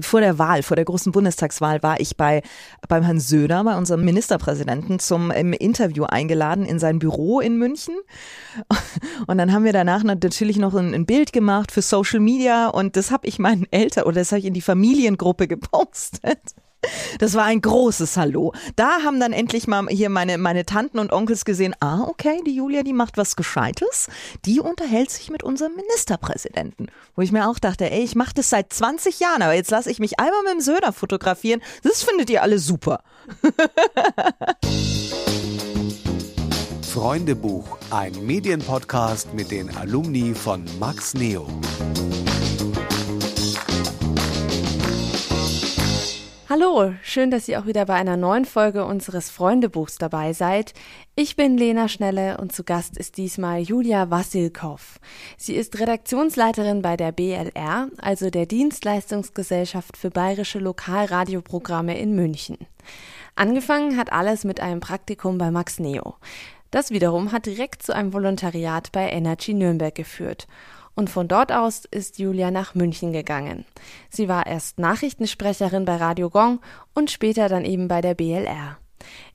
vor der Wahl, vor der großen Bundestagswahl war ich bei beim Herrn Söder, bei unserem Ministerpräsidenten, zum im Interview eingeladen in sein Büro in München. Und dann haben wir danach natürlich noch ein, ein Bild gemacht für Social Media und das habe ich meinen Eltern oder das habe ich in die Familiengruppe gepostet. Das war ein großes Hallo. Da haben dann endlich mal hier meine, meine Tanten und Onkels gesehen, ah, okay, die Julia, die macht was Gescheites. Die unterhält sich mit unserem Ministerpräsidenten. Wo ich mir auch dachte, ey, ich mache das seit 20 Jahren, aber jetzt lasse ich mich einmal mit dem Söder fotografieren. Das findet ihr alle super. Freundebuch, ein Medienpodcast mit den Alumni von Max Neo. Hallo, schön, dass ihr auch wieder bei einer neuen Folge unseres Freundebuchs dabei seid. Ich bin Lena Schnelle und zu Gast ist diesmal Julia Wassilkow. Sie ist Redaktionsleiterin bei der BLR, also der Dienstleistungsgesellschaft für bayerische Lokalradioprogramme in München. Angefangen hat alles mit einem Praktikum bei Max Neo. Das wiederum hat direkt zu einem Volontariat bei Energy Nürnberg geführt und von dort aus ist Julia nach München gegangen. Sie war erst Nachrichtensprecherin bei Radio Gong und später dann eben bei der BLR.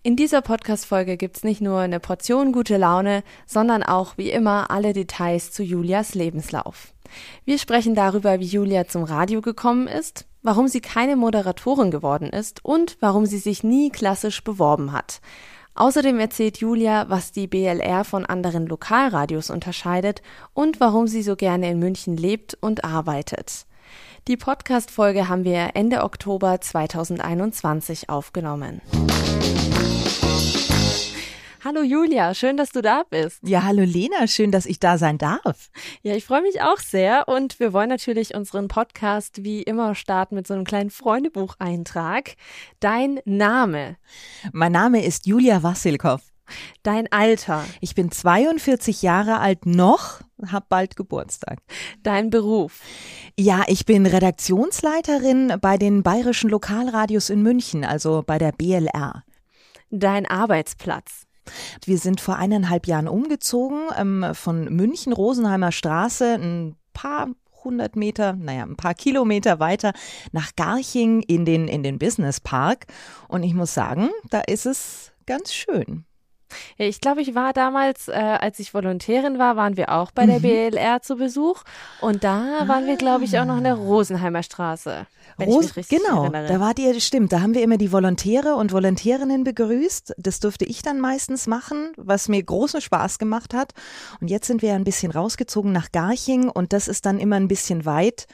In dieser Podcast-Folge gibt's nicht nur eine Portion gute Laune, sondern auch wie immer alle Details zu Julias Lebenslauf. Wir sprechen darüber, wie Julia zum Radio gekommen ist, warum sie keine Moderatorin geworden ist und warum sie sich nie klassisch beworben hat. Außerdem erzählt Julia, was die BLR von anderen Lokalradios unterscheidet und warum sie so gerne in München lebt und arbeitet. Die Podcast-Folge haben wir Ende Oktober 2021 aufgenommen. Hallo Julia, schön, dass du da bist. Ja, hallo Lena, schön, dass ich da sein darf. Ja, ich freue mich auch sehr und wir wollen natürlich unseren Podcast wie immer starten mit so einem kleinen Freundebucheintrag. Dein Name? Mein Name ist Julia Wassilkow. Dein Alter? Ich bin 42 Jahre alt noch, hab bald Geburtstag. Dein Beruf? Ja, ich bin Redaktionsleiterin bei den bayerischen Lokalradios in München, also bei der BLR. Dein Arbeitsplatz? Wir sind vor eineinhalb Jahren umgezogen ähm, von München, Rosenheimer Straße, ein paar hundert Meter, naja, ein paar Kilometer weiter nach Garching in den, in den Business Park. Und ich muss sagen, da ist es ganz schön. Ja, ich glaube, ich war damals, äh, als ich Volontärin war, waren wir auch bei der mhm. BLR zu Besuch. Und da waren wir, glaube ich, auch noch in der Rosenheimer Straße. Ros genau, erinnere. da wart ihr, stimmt, da haben wir immer die Volontäre und Volontärinnen begrüßt. Das durfte ich dann meistens machen, was mir großen Spaß gemacht hat. Und jetzt sind wir ein bisschen rausgezogen nach Garching und das ist dann immer ein bisschen weit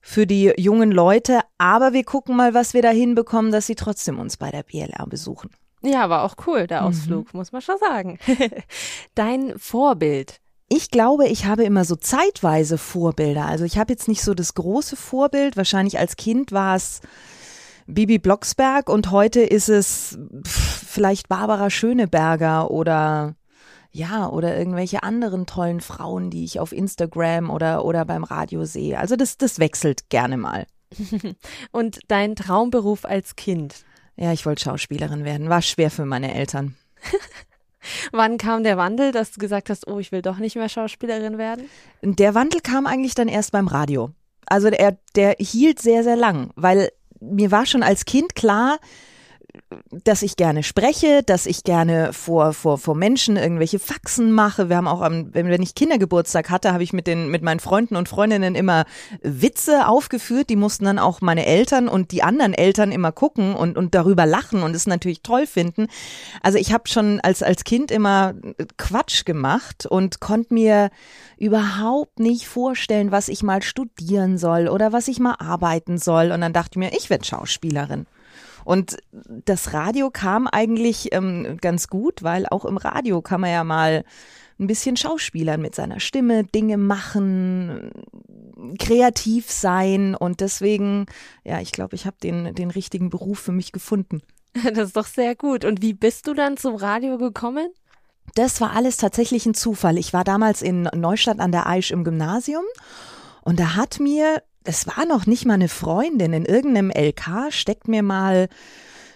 für die jungen Leute. Aber wir gucken mal, was wir da hinbekommen, dass sie trotzdem uns bei der BLR besuchen. Ja, war auch cool, der mhm. Ausflug, mhm. muss man schon sagen. Dein Vorbild. Ich glaube, ich habe immer so zeitweise Vorbilder. Also ich habe jetzt nicht so das große Vorbild. Wahrscheinlich als Kind war es Bibi Blocksberg und heute ist es vielleicht Barbara Schöneberger oder ja, oder irgendwelche anderen tollen Frauen, die ich auf Instagram oder, oder beim Radio sehe. Also das, das wechselt gerne mal. und dein Traumberuf als Kind? Ja, ich wollte Schauspielerin werden. War schwer für meine Eltern. Wann kam der Wandel, dass du gesagt hast, oh, ich will doch nicht mehr Schauspielerin werden? Der Wandel kam eigentlich dann erst beim Radio. Also der, der hielt sehr, sehr lang, weil mir war schon als Kind klar, dass ich gerne spreche, dass ich gerne vor, vor, vor Menschen irgendwelche Faxen mache. Wir haben auch, am, wenn ich Kindergeburtstag hatte, habe ich mit den, mit meinen Freunden und Freundinnen immer Witze aufgeführt. Die mussten dann auch meine Eltern und die anderen Eltern immer gucken und, und darüber lachen und es natürlich toll finden. Also ich habe schon als, als Kind immer Quatsch gemacht und konnte mir überhaupt nicht vorstellen, was ich mal studieren soll oder was ich mal arbeiten soll. Und dann dachte ich mir, ich werde Schauspielerin. Und das Radio kam eigentlich ähm, ganz gut, weil auch im Radio kann man ja mal ein bisschen Schauspielern mit seiner Stimme, Dinge machen, kreativ sein und deswegen, ja, ich glaube, ich habe den, den richtigen Beruf für mich gefunden. Das ist doch sehr gut. Und wie bist du dann zum Radio gekommen? Das war alles tatsächlich ein Zufall. Ich war damals in Neustadt an der Aisch im Gymnasium und da hat mir es war noch nicht mal eine Freundin. In irgendeinem LK steckt mir mal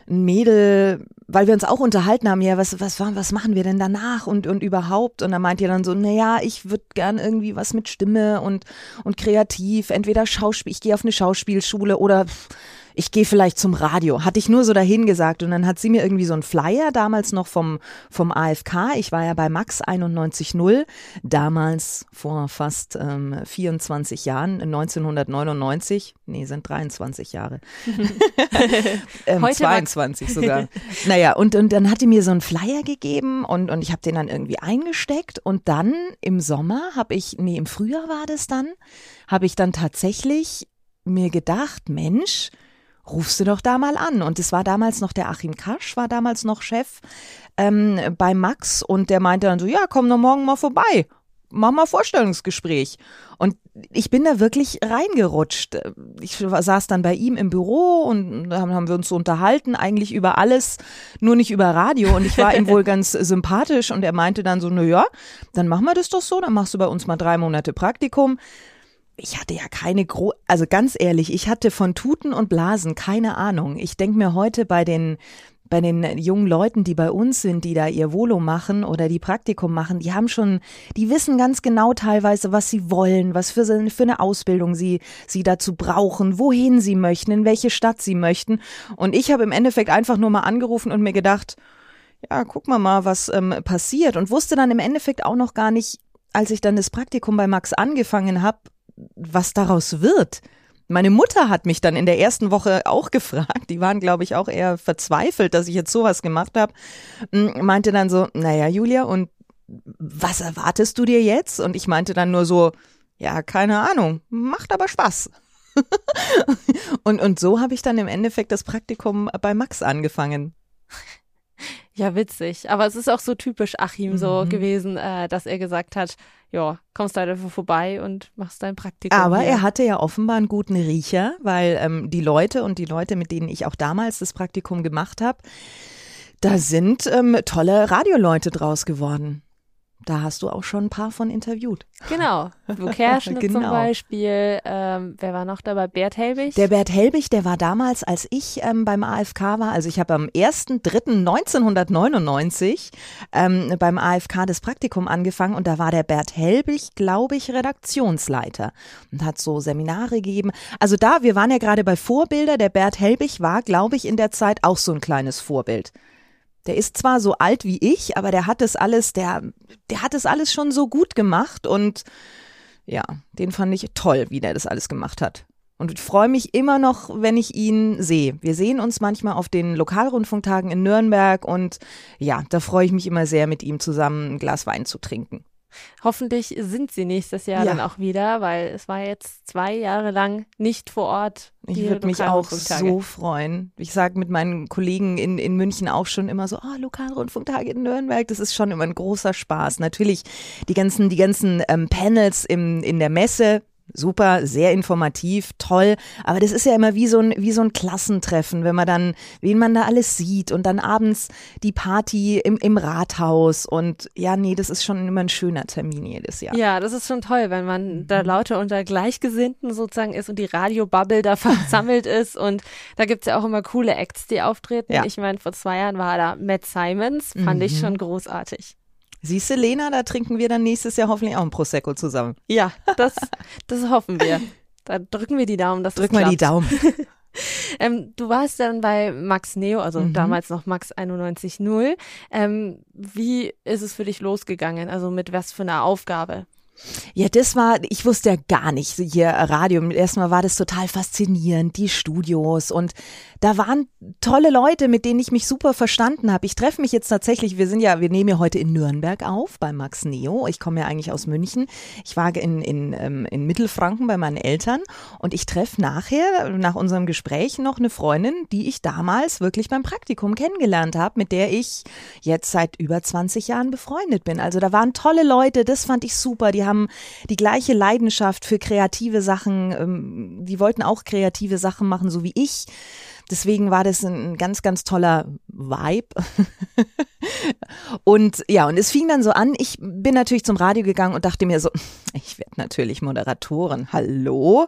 ein Mädel, weil wir uns auch unterhalten haben, ja, was, was, was machen wir denn danach und, und überhaupt? Und da meint ihr dann so, naja, ich würde gern irgendwie was mit Stimme und, und kreativ, entweder Schauspiel, ich gehe auf eine Schauspielschule oder ich gehe vielleicht zum Radio. Hatte ich nur so dahin gesagt. Und dann hat sie mir irgendwie so einen Flyer, damals noch vom, vom AFK. Ich war ja bei Max 91.0, damals vor fast ähm, 24 Jahren, 1999. Nee, sind 23 Jahre. ähm, Heute 22 sogar. naja, und, und dann hat die mir so einen Flyer gegeben und, und ich habe den dann irgendwie eingesteckt. Und dann im Sommer habe ich, nee, im Frühjahr war das dann, habe ich dann tatsächlich mir gedacht, Mensch, rufst du doch da mal an. Und es war damals noch der Achim Kasch, war damals noch Chef ähm, bei Max und der meinte dann so, ja, komm doch morgen mal vorbei. Mach mal Vorstellungsgespräch. Und ich bin da wirklich reingerutscht. Ich saß dann bei ihm im Büro und da haben wir uns so unterhalten, eigentlich über alles, nur nicht über Radio. Und ich war ihm wohl ganz sympathisch und er meinte dann so, na ja, dann machen wir das doch so, dann machst du bei uns mal drei Monate Praktikum ich hatte ja keine gro also ganz ehrlich, ich hatte von Tuten und Blasen keine Ahnung. Ich denke mir heute bei den bei den jungen Leuten, die bei uns sind, die da ihr Volo machen oder die Praktikum machen, die haben schon, die wissen ganz genau teilweise, was sie wollen, was für, für eine Ausbildung sie, sie dazu brauchen, wohin sie möchten, in welche Stadt sie möchten. Und ich habe im Endeffekt einfach nur mal angerufen und mir gedacht, ja, guck mal mal, was ähm, passiert. Und wusste dann im Endeffekt auch noch gar nicht, als ich dann das Praktikum bei Max angefangen habe, was daraus wird. Meine Mutter hat mich dann in der ersten Woche auch gefragt, die waren, glaube ich, auch eher verzweifelt, dass ich jetzt sowas gemacht habe, meinte dann so, naja, Julia, und was erwartest du dir jetzt? Und ich meinte dann nur so, ja, keine Ahnung, macht aber Spaß. und, und so habe ich dann im Endeffekt das Praktikum bei Max angefangen. Ja, witzig. Aber es ist auch so typisch Achim so mhm. gewesen, äh, dass er gesagt hat, ja, kommst halt einfach vorbei und machst dein Praktikum. Aber hier. er hatte ja offenbar einen guten Riecher, weil ähm, die Leute und die Leute, mit denen ich auch damals das Praktikum gemacht habe, da sind ähm, tolle Radioleute draus geworden. Da hast du auch schon ein paar von interviewt. Genau. Wo Kerschner genau. zum Beispiel. Ähm, wer war noch dabei? Bert Helbig? Der Bert Helbig, der war damals, als ich ähm, beim AFK war, also ich habe am 1.3.1999 ähm, beim AFK das Praktikum angefangen und da war der Bert Helbig, glaube ich, Redaktionsleiter und hat so Seminare gegeben. Also da, wir waren ja gerade bei Vorbilder. Der Bert Helbig war, glaube ich, in der Zeit auch so ein kleines Vorbild. Der ist zwar so alt wie ich, aber der hat das alles, der, der hat das alles schon so gut gemacht und ja, den fand ich toll, wie der das alles gemacht hat. Und ich freue mich immer noch, wenn ich ihn sehe. Wir sehen uns manchmal auf den Lokalrundfunktagen in Nürnberg und ja, da freue ich mich immer sehr, mit ihm zusammen ein Glas Wein zu trinken. Hoffentlich sind sie nächstes Jahr ja. dann auch wieder, weil es war jetzt zwei Jahre lang nicht vor Ort. Ich würde mich auch so freuen. Ich sage mit meinen Kollegen in, in München auch schon immer so, oh, Lokalrundfunktage in Nürnberg, das ist schon immer ein großer Spaß. Natürlich die ganzen, die ganzen ähm, Panels im, in der Messe, super, sehr informativ, toll. Aber das ist ja immer wie so ein, wie so ein Klassentreffen, wenn man dann, wen man da alles sieht und dann abends die Party im, im Rathaus und ja, nee, das ist schon immer ein schöner Termin jedes Jahr. Ja, das ist schon toll, wenn man da mhm. lauter unter Gleichgesinnten sozusagen ist und die Radiobubble da versammelt ist und da gibt's ja auch immer coole Acts, die auftreten. Ja. Ich meine, vor zwei Jahren war da Matt Simons, fand mhm. ich schon großartig. Siehst du, Lena, da trinken wir dann nächstes Jahr hoffentlich auch ein Prosecco zusammen. Ja, das, das hoffen wir. Da drücken wir die Daumen, dass Drück das mal die Daumen. ähm, du warst dann bei Max Neo, also mhm. damals noch Max 91.0. Ähm, wie ist es für dich losgegangen? Also mit was für einer Aufgabe? Ja, das war, ich wusste ja gar nicht hier Radio. Erstmal war das total faszinierend, die Studios und da waren tolle Leute, mit denen ich mich super verstanden habe. Ich treffe mich jetzt tatsächlich, wir sind ja, wir nehmen ja heute in Nürnberg auf bei Max Neo. Ich komme ja eigentlich aus München. Ich war in, in, ähm, in Mittelfranken bei meinen Eltern und ich treffe nachher, nach unserem Gespräch, noch eine Freundin, die ich damals wirklich beim Praktikum kennengelernt habe, mit der ich jetzt seit über 20 Jahren befreundet bin. Also da waren tolle Leute, das fand ich super. Die haben die gleiche Leidenschaft für kreative Sachen. Ähm, die wollten auch kreative Sachen machen, so wie ich. Deswegen war das ein ganz, ganz toller Vibe. und ja, und es fing dann so an, ich bin natürlich zum Radio gegangen und dachte mir so, ich werde natürlich Moderatorin. Hallo?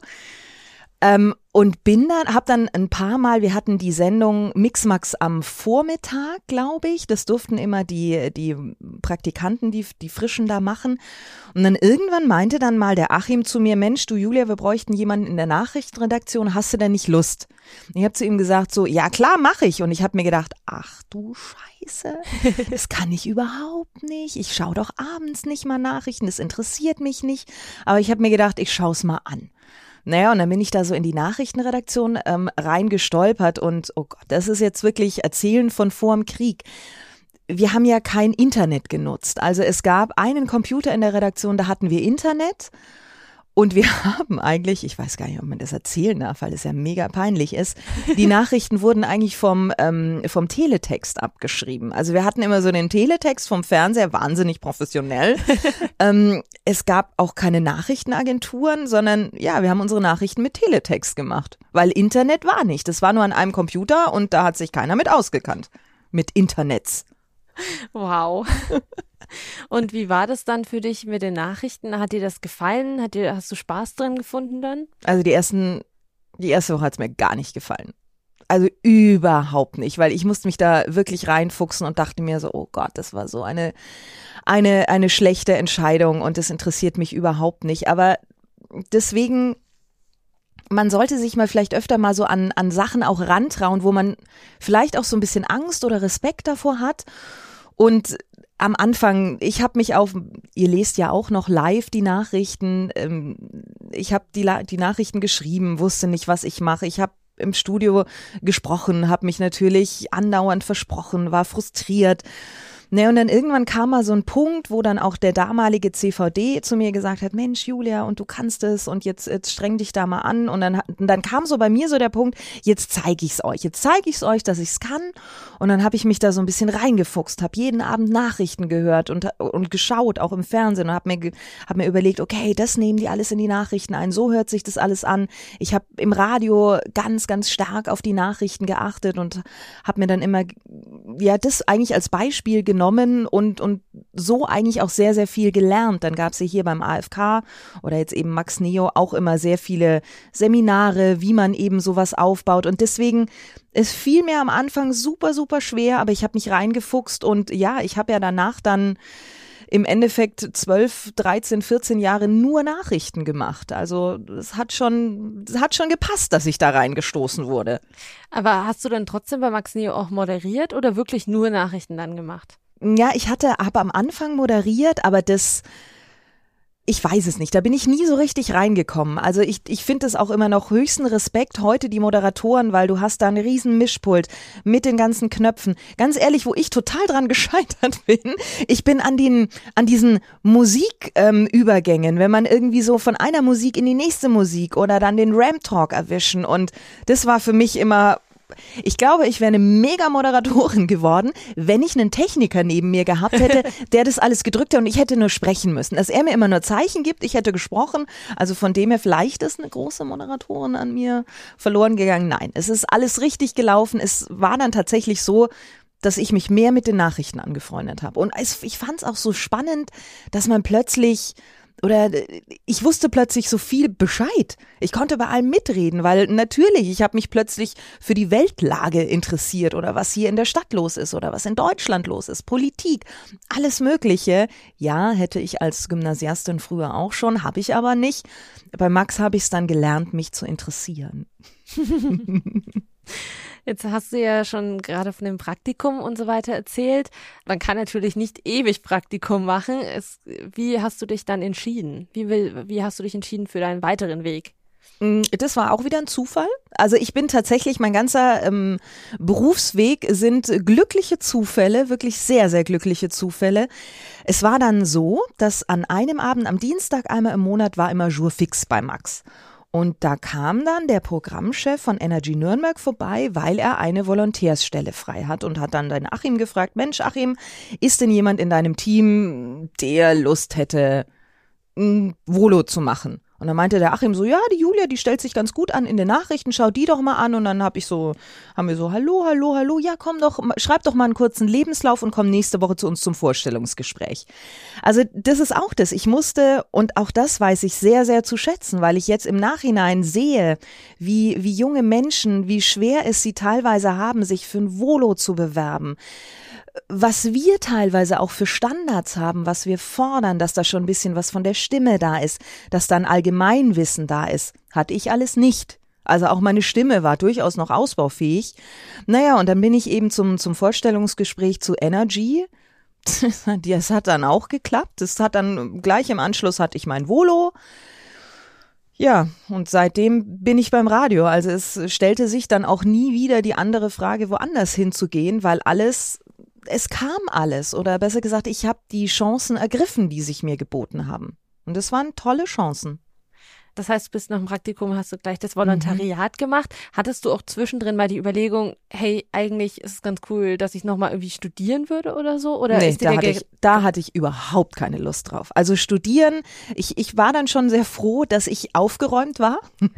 Ähm, und bin dann, hab dann ein paar Mal, wir hatten die Sendung Mixmax am Vormittag, glaube ich. Das durften immer die, die Praktikanten, die, die Frischen da machen. Und dann irgendwann meinte dann mal der Achim zu mir, Mensch, du Julia, wir bräuchten jemanden in der Nachrichtenredaktion, hast du denn nicht Lust? Und ich habe zu ihm gesagt so, ja klar, mache ich. Und ich habe mir gedacht, ach du Scheiße, das kann ich überhaupt nicht. Ich schaue doch abends nicht mal Nachrichten, das interessiert mich nicht. Aber ich habe mir gedacht, ich schaue es mal an. Naja, und dann bin ich da so in die Nachrichtenredaktion ähm, reingestolpert und, oh Gott, das ist jetzt wirklich Erzählen von vorm Krieg. Wir haben ja kein Internet genutzt. Also es gab einen Computer in der Redaktion, da hatten wir Internet und wir haben eigentlich, ich weiß gar nicht, ob man das erzählen darf, weil es ja mega peinlich ist, die Nachrichten wurden eigentlich vom, ähm, vom Teletext abgeschrieben. Also wir hatten immer so den Teletext vom Fernseher, wahnsinnig professionell. ähm, es gab auch keine Nachrichtenagenturen, sondern ja, wir haben unsere Nachrichten mit Teletext gemacht, weil Internet war nicht. Das war nur an einem Computer und da hat sich keiner mit ausgekannt. Mit Internets. Wow. Und wie war das dann für dich mit den Nachrichten? Hat dir das gefallen? Hat dir, hast du Spaß drin gefunden dann? Also die ersten, die erste Woche hat es mir gar nicht gefallen. Also überhaupt nicht, weil ich musste mich da wirklich reinfuchsen und dachte mir so, oh Gott, das war so eine, eine, eine schlechte Entscheidung und das interessiert mich überhaupt nicht. Aber deswegen man sollte sich mal vielleicht öfter mal so an, an Sachen auch rantrauen, wo man vielleicht auch so ein bisschen Angst oder Respekt davor hat. Und am Anfang, ich habe mich auf, ihr lest ja auch noch live die Nachrichten, ähm, ich habe die, die Nachrichten geschrieben, wusste nicht, was ich mache. Ich habe im Studio gesprochen, habe mich natürlich andauernd versprochen, war frustriert Ne, und dann irgendwann kam mal so ein Punkt, wo dann auch der damalige CVD zu mir gesagt hat, Mensch, Julia, und du kannst es und jetzt, jetzt streng dich da mal an. Und dann, und dann kam so bei mir so der Punkt, jetzt zeige ich's euch. Jetzt zeige ich's euch, dass ich's kann. Und dann habe ich mich da so ein bisschen reingefuchst, habe jeden Abend Nachrichten gehört und, und geschaut, auch im Fernsehen und habe mir, hab mir überlegt, okay, das nehmen die alles in die Nachrichten ein, so hört sich das alles an. Ich habe im Radio ganz, ganz stark auf die Nachrichten geachtet und habe mir dann immer, ja, das eigentlich als Beispiel genommen genommen und, und so eigentlich auch sehr, sehr viel gelernt. Dann gab es hier beim AFK oder jetzt eben Max Neo auch immer sehr viele Seminare, wie man eben sowas aufbaut. Und deswegen, es fiel mir am Anfang super, super schwer, aber ich habe mich reingefuchst und ja, ich habe ja danach dann im Endeffekt 12, 13, 14 Jahre nur Nachrichten gemacht. Also es hat schon, es hat schon gepasst, dass ich da reingestoßen wurde. Aber hast du dann trotzdem bei Max Neo auch moderiert oder wirklich nur Nachrichten dann gemacht? Ja, ich hatte, habe am Anfang moderiert, aber das, ich weiß es nicht, da bin ich nie so richtig reingekommen. Also ich, ich finde es auch immer noch höchsten Respekt heute die Moderatoren, weil du hast da einen riesen Mischpult mit den ganzen Knöpfen. Ganz ehrlich, wo ich total dran gescheitert bin, ich bin an den, an diesen Musikübergängen, ähm, wenn man irgendwie so von einer Musik in die nächste Musik oder dann den Ram Talk erwischen und das war für mich immer ich glaube, ich wäre eine Mega-Moderatorin geworden, wenn ich einen Techniker neben mir gehabt hätte, der das alles gedrückt hat und ich hätte nur sprechen müssen. Dass er mir immer nur Zeichen gibt, ich hätte gesprochen. Also von dem her, vielleicht ist eine große Moderatorin an mir verloren gegangen. Nein, es ist alles richtig gelaufen. Es war dann tatsächlich so, dass ich mich mehr mit den Nachrichten angefreundet habe. Und ich fand es auch so spannend, dass man plötzlich oder äh, ich wusste plötzlich so viel Bescheid. Ich konnte bei allem mitreden, weil natürlich, ich habe mich plötzlich für die Weltlage interessiert oder was hier in der Stadt los ist oder was in Deutschland los ist, Politik, alles Mögliche. Ja, hätte ich als Gymnasiastin früher auch schon, habe ich aber nicht. Bei Max habe ich es dann gelernt, mich zu interessieren. Jetzt hast du ja schon gerade von dem Praktikum und so weiter erzählt. Man kann natürlich nicht ewig Praktikum machen. Es, wie hast du dich dann entschieden? Wie, will, wie hast du dich entschieden für deinen weiteren Weg? Mm, das war auch wieder ein Zufall. Also ich bin tatsächlich, mein ganzer ähm, Berufsweg sind glückliche Zufälle, wirklich sehr, sehr glückliche Zufälle. Es war dann so, dass an einem Abend, am Dienstag einmal im Monat, war immer Jour fix bei Max. Und da kam dann der Programmchef von Energy Nürnberg vorbei, weil er eine Volontärsstelle frei hat und hat dann den Achim gefragt, Mensch Achim, ist denn jemand in deinem Team, der Lust hätte, ein Volo zu machen? Und dann meinte der Achim so, ja, die Julia, die stellt sich ganz gut an in den Nachrichten, schau die doch mal an. Und dann habe ich so, haben wir so, hallo, hallo, hallo, ja, komm doch, schreib doch mal einen kurzen Lebenslauf und komm nächste Woche zu uns zum Vorstellungsgespräch. Also das ist auch das. Ich musste, und auch das weiß ich sehr, sehr zu schätzen, weil ich jetzt im Nachhinein sehe, wie, wie junge Menschen, wie schwer es sie teilweise haben, sich für ein Volo zu bewerben was wir teilweise auch für Standards haben, was wir fordern, dass da schon ein bisschen was von der Stimme da ist, dass dann Allgemeinwissen da ist, hatte ich alles nicht. Also auch meine Stimme war durchaus noch ausbaufähig. Naja, und dann bin ich eben zum, zum Vorstellungsgespräch zu Energy. Das hat dann auch geklappt. Das hat dann gleich im Anschluss hatte ich mein Volo. Ja, und seitdem bin ich beim Radio. Also es stellte sich dann auch nie wieder die andere Frage, woanders hinzugehen, weil alles es kam alles oder besser gesagt, ich habe die Chancen ergriffen, die sich mir geboten haben. Und es waren tolle Chancen. Das heißt, du bist nach dem Praktikum, hast du gleich das Volontariat mhm. gemacht. Hattest du auch zwischendrin mal die Überlegung, hey, eigentlich ist es ganz cool, dass ich nochmal irgendwie studieren würde oder so? Oder nee, da, hatte ich, da hatte ich überhaupt keine Lust drauf. Also studieren, ich, ich war dann schon sehr froh, dass ich aufgeräumt war.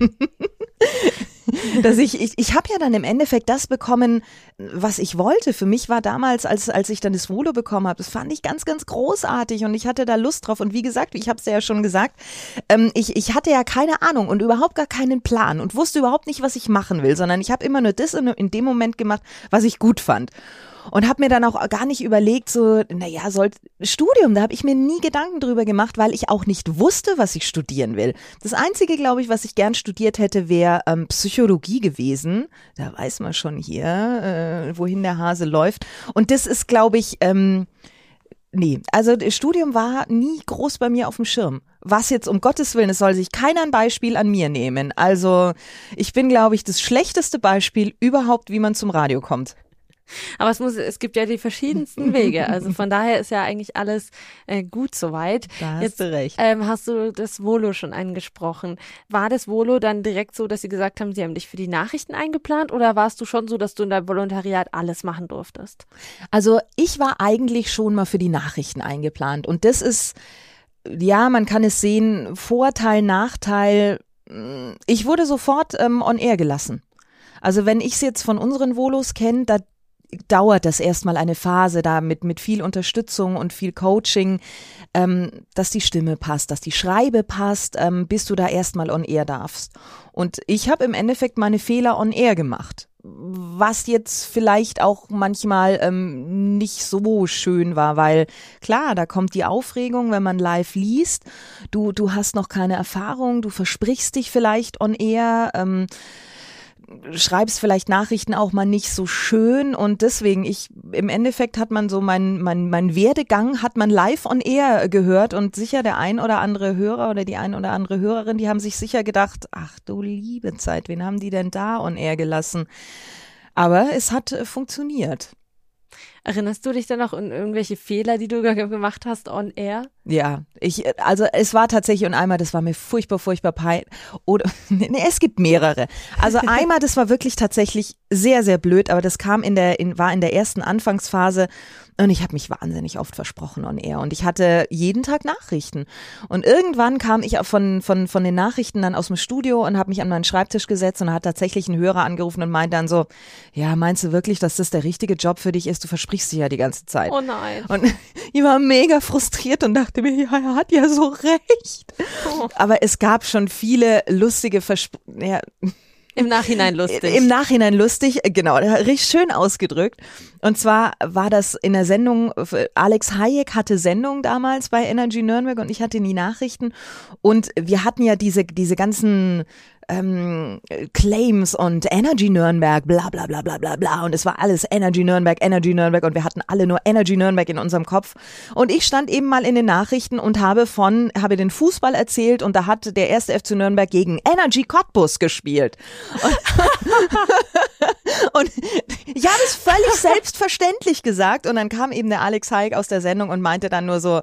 dass ich, ich, ich habe ja dann im Endeffekt das bekommen, was ich wollte. Für mich war damals, als, als ich dann das Volo bekommen habe, das fand ich ganz, ganz großartig und ich hatte da Lust drauf. Und wie gesagt, ich habe es ja schon gesagt, ähm, ich, ich hatte ja keine Ahnung und überhaupt gar keinen Plan und wusste überhaupt nicht, was ich machen will, sondern ich habe immer nur das in, in dem Moment gemacht, was ich gut fand und habe mir dann auch gar nicht überlegt, so, naja, soll Studium, da habe ich mir nie Gedanken drüber gemacht, weil ich auch nicht wusste, was ich studieren will. Das Einzige, glaube ich, was ich gern studiert hätte, wäre ähm, Psychologie gewesen. Da weiß man schon hier, äh, wohin der Hase läuft. Und das ist, glaube ich, ähm, Nee, also das Studium war nie groß bei mir auf dem Schirm. Was jetzt um Gottes Willen, es soll sich keiner ein Beispiel an mir nehmen. Also ich bin, glaube ich, das schlechteste Beispiel überhaupt, wie man zum Radio kommt. Aber es muss, es gibt ja die verschiedensten Wege. Also von daher ist ja eigentlich alles äh, gut soweit. Da hast Jetzt, du recht. Ähm, hast du das Volo schon angesprochen? War das Volo dann direkt so, dass sie gesagt haben, sie haben dich für die Nachrichten eingeplant oder warst du schon so, dass du in deinem Volontariat alles machen durftest? Also ich war eigentlich schon mal für die Nachrichten eingeplant und das ist, ja, man kann es sehen, Vorteil, Nachteil. Ich wurde sofort ähm, on air gelassen. Also wenn ich es jetzt von unseren Volos kenne, da dauert das erstmal eine Phase da mit, mit viel Unterstützung und viel Coaching, ähm, dass die Stimme passt, dass die Schreibe passt, ähm, bis du da erstmal on air darfst. Und ich habe im Endeffekt meine Fehler on air gemacht. Was jetzt vielleicht auch manchmal ähm, nicht so schön war, weil klar, da kommt die Aufregung, wenn man live liest. Du, du hast noch keine Erfahrung, du versprichst dich vielleicht on air. Ähm, schreibst vielleicht Nachrichten auch mal nicht so schön und deswegen ich im Endeffekt hat man so mein mein mein Werdegang hat man live on air gehört und sicher der ein oder andere Hörer oder die ein oder andere Hörerin, die haben sich sicher gedacht, ach du liebe Zeit, wen haben die denn da on air gelassen? Aber es hat äh, funktioniert. Erinnerst du dich dann noch an irgendwelche Fehler, die du gemacht hast on air? Ja, ich, also es war tatsächlich und einmal, das war mir furchtbar, furchtbar pein. Oder, nee, es gibt mehrere. Also einmal, das war wirklich tatsächlich sehr, sehr blöd, aber das kam in der, in, war in der ersten Anfangsphase und ich habe mich wahnsinnig oft versprochen on air und ich hatte jeden Tag Nachrichten. Und irgendwann kam ich von, von, von den Nachrichten dann aus dem Studio und habe mich an meinen Schreibtisch gesetzt und hat tatsächlich ein Hörer angerufen und meinte dann so, ja, meinst du wirklich, dass das der richtige Job für dich ist? Du versprichst dich ja die ganze Zeit. Oh nein. Und ich war mega frustriert und dachte mir, ja, er hat ja so recht. Oh. Aber es gab schon viele lustige Versprechen. Ja, im Nachhinein lustig. Im Nachhinein lustig, genau, richtig schön ausgedrückt. Und zwar war das in der Sendung, Alex Hayek hatte Sendung damals bei Energy Nürnberg und ich hatte die Nachrichten. Und wir hatten ja diese, diese ganzen ähm, Claims und Energy Nürnberg, bla bla bla bla bla bla. Und es war alles Energy Nürnberg, Energy Nürnberg und wir hatten alle nur Energy Nürnberg in unserem Kopf. Und ich stand eben mal in den Nachrichten und habe von, habe den Fußball erzählt und da hat der erste FC Nürnberg gegen Energy Cottbus gespielt. Und, und ich habe es völlig selbstverständlich gesagt und dann kam eben der Alex Haig aus der Sendung und meinte dann nur so,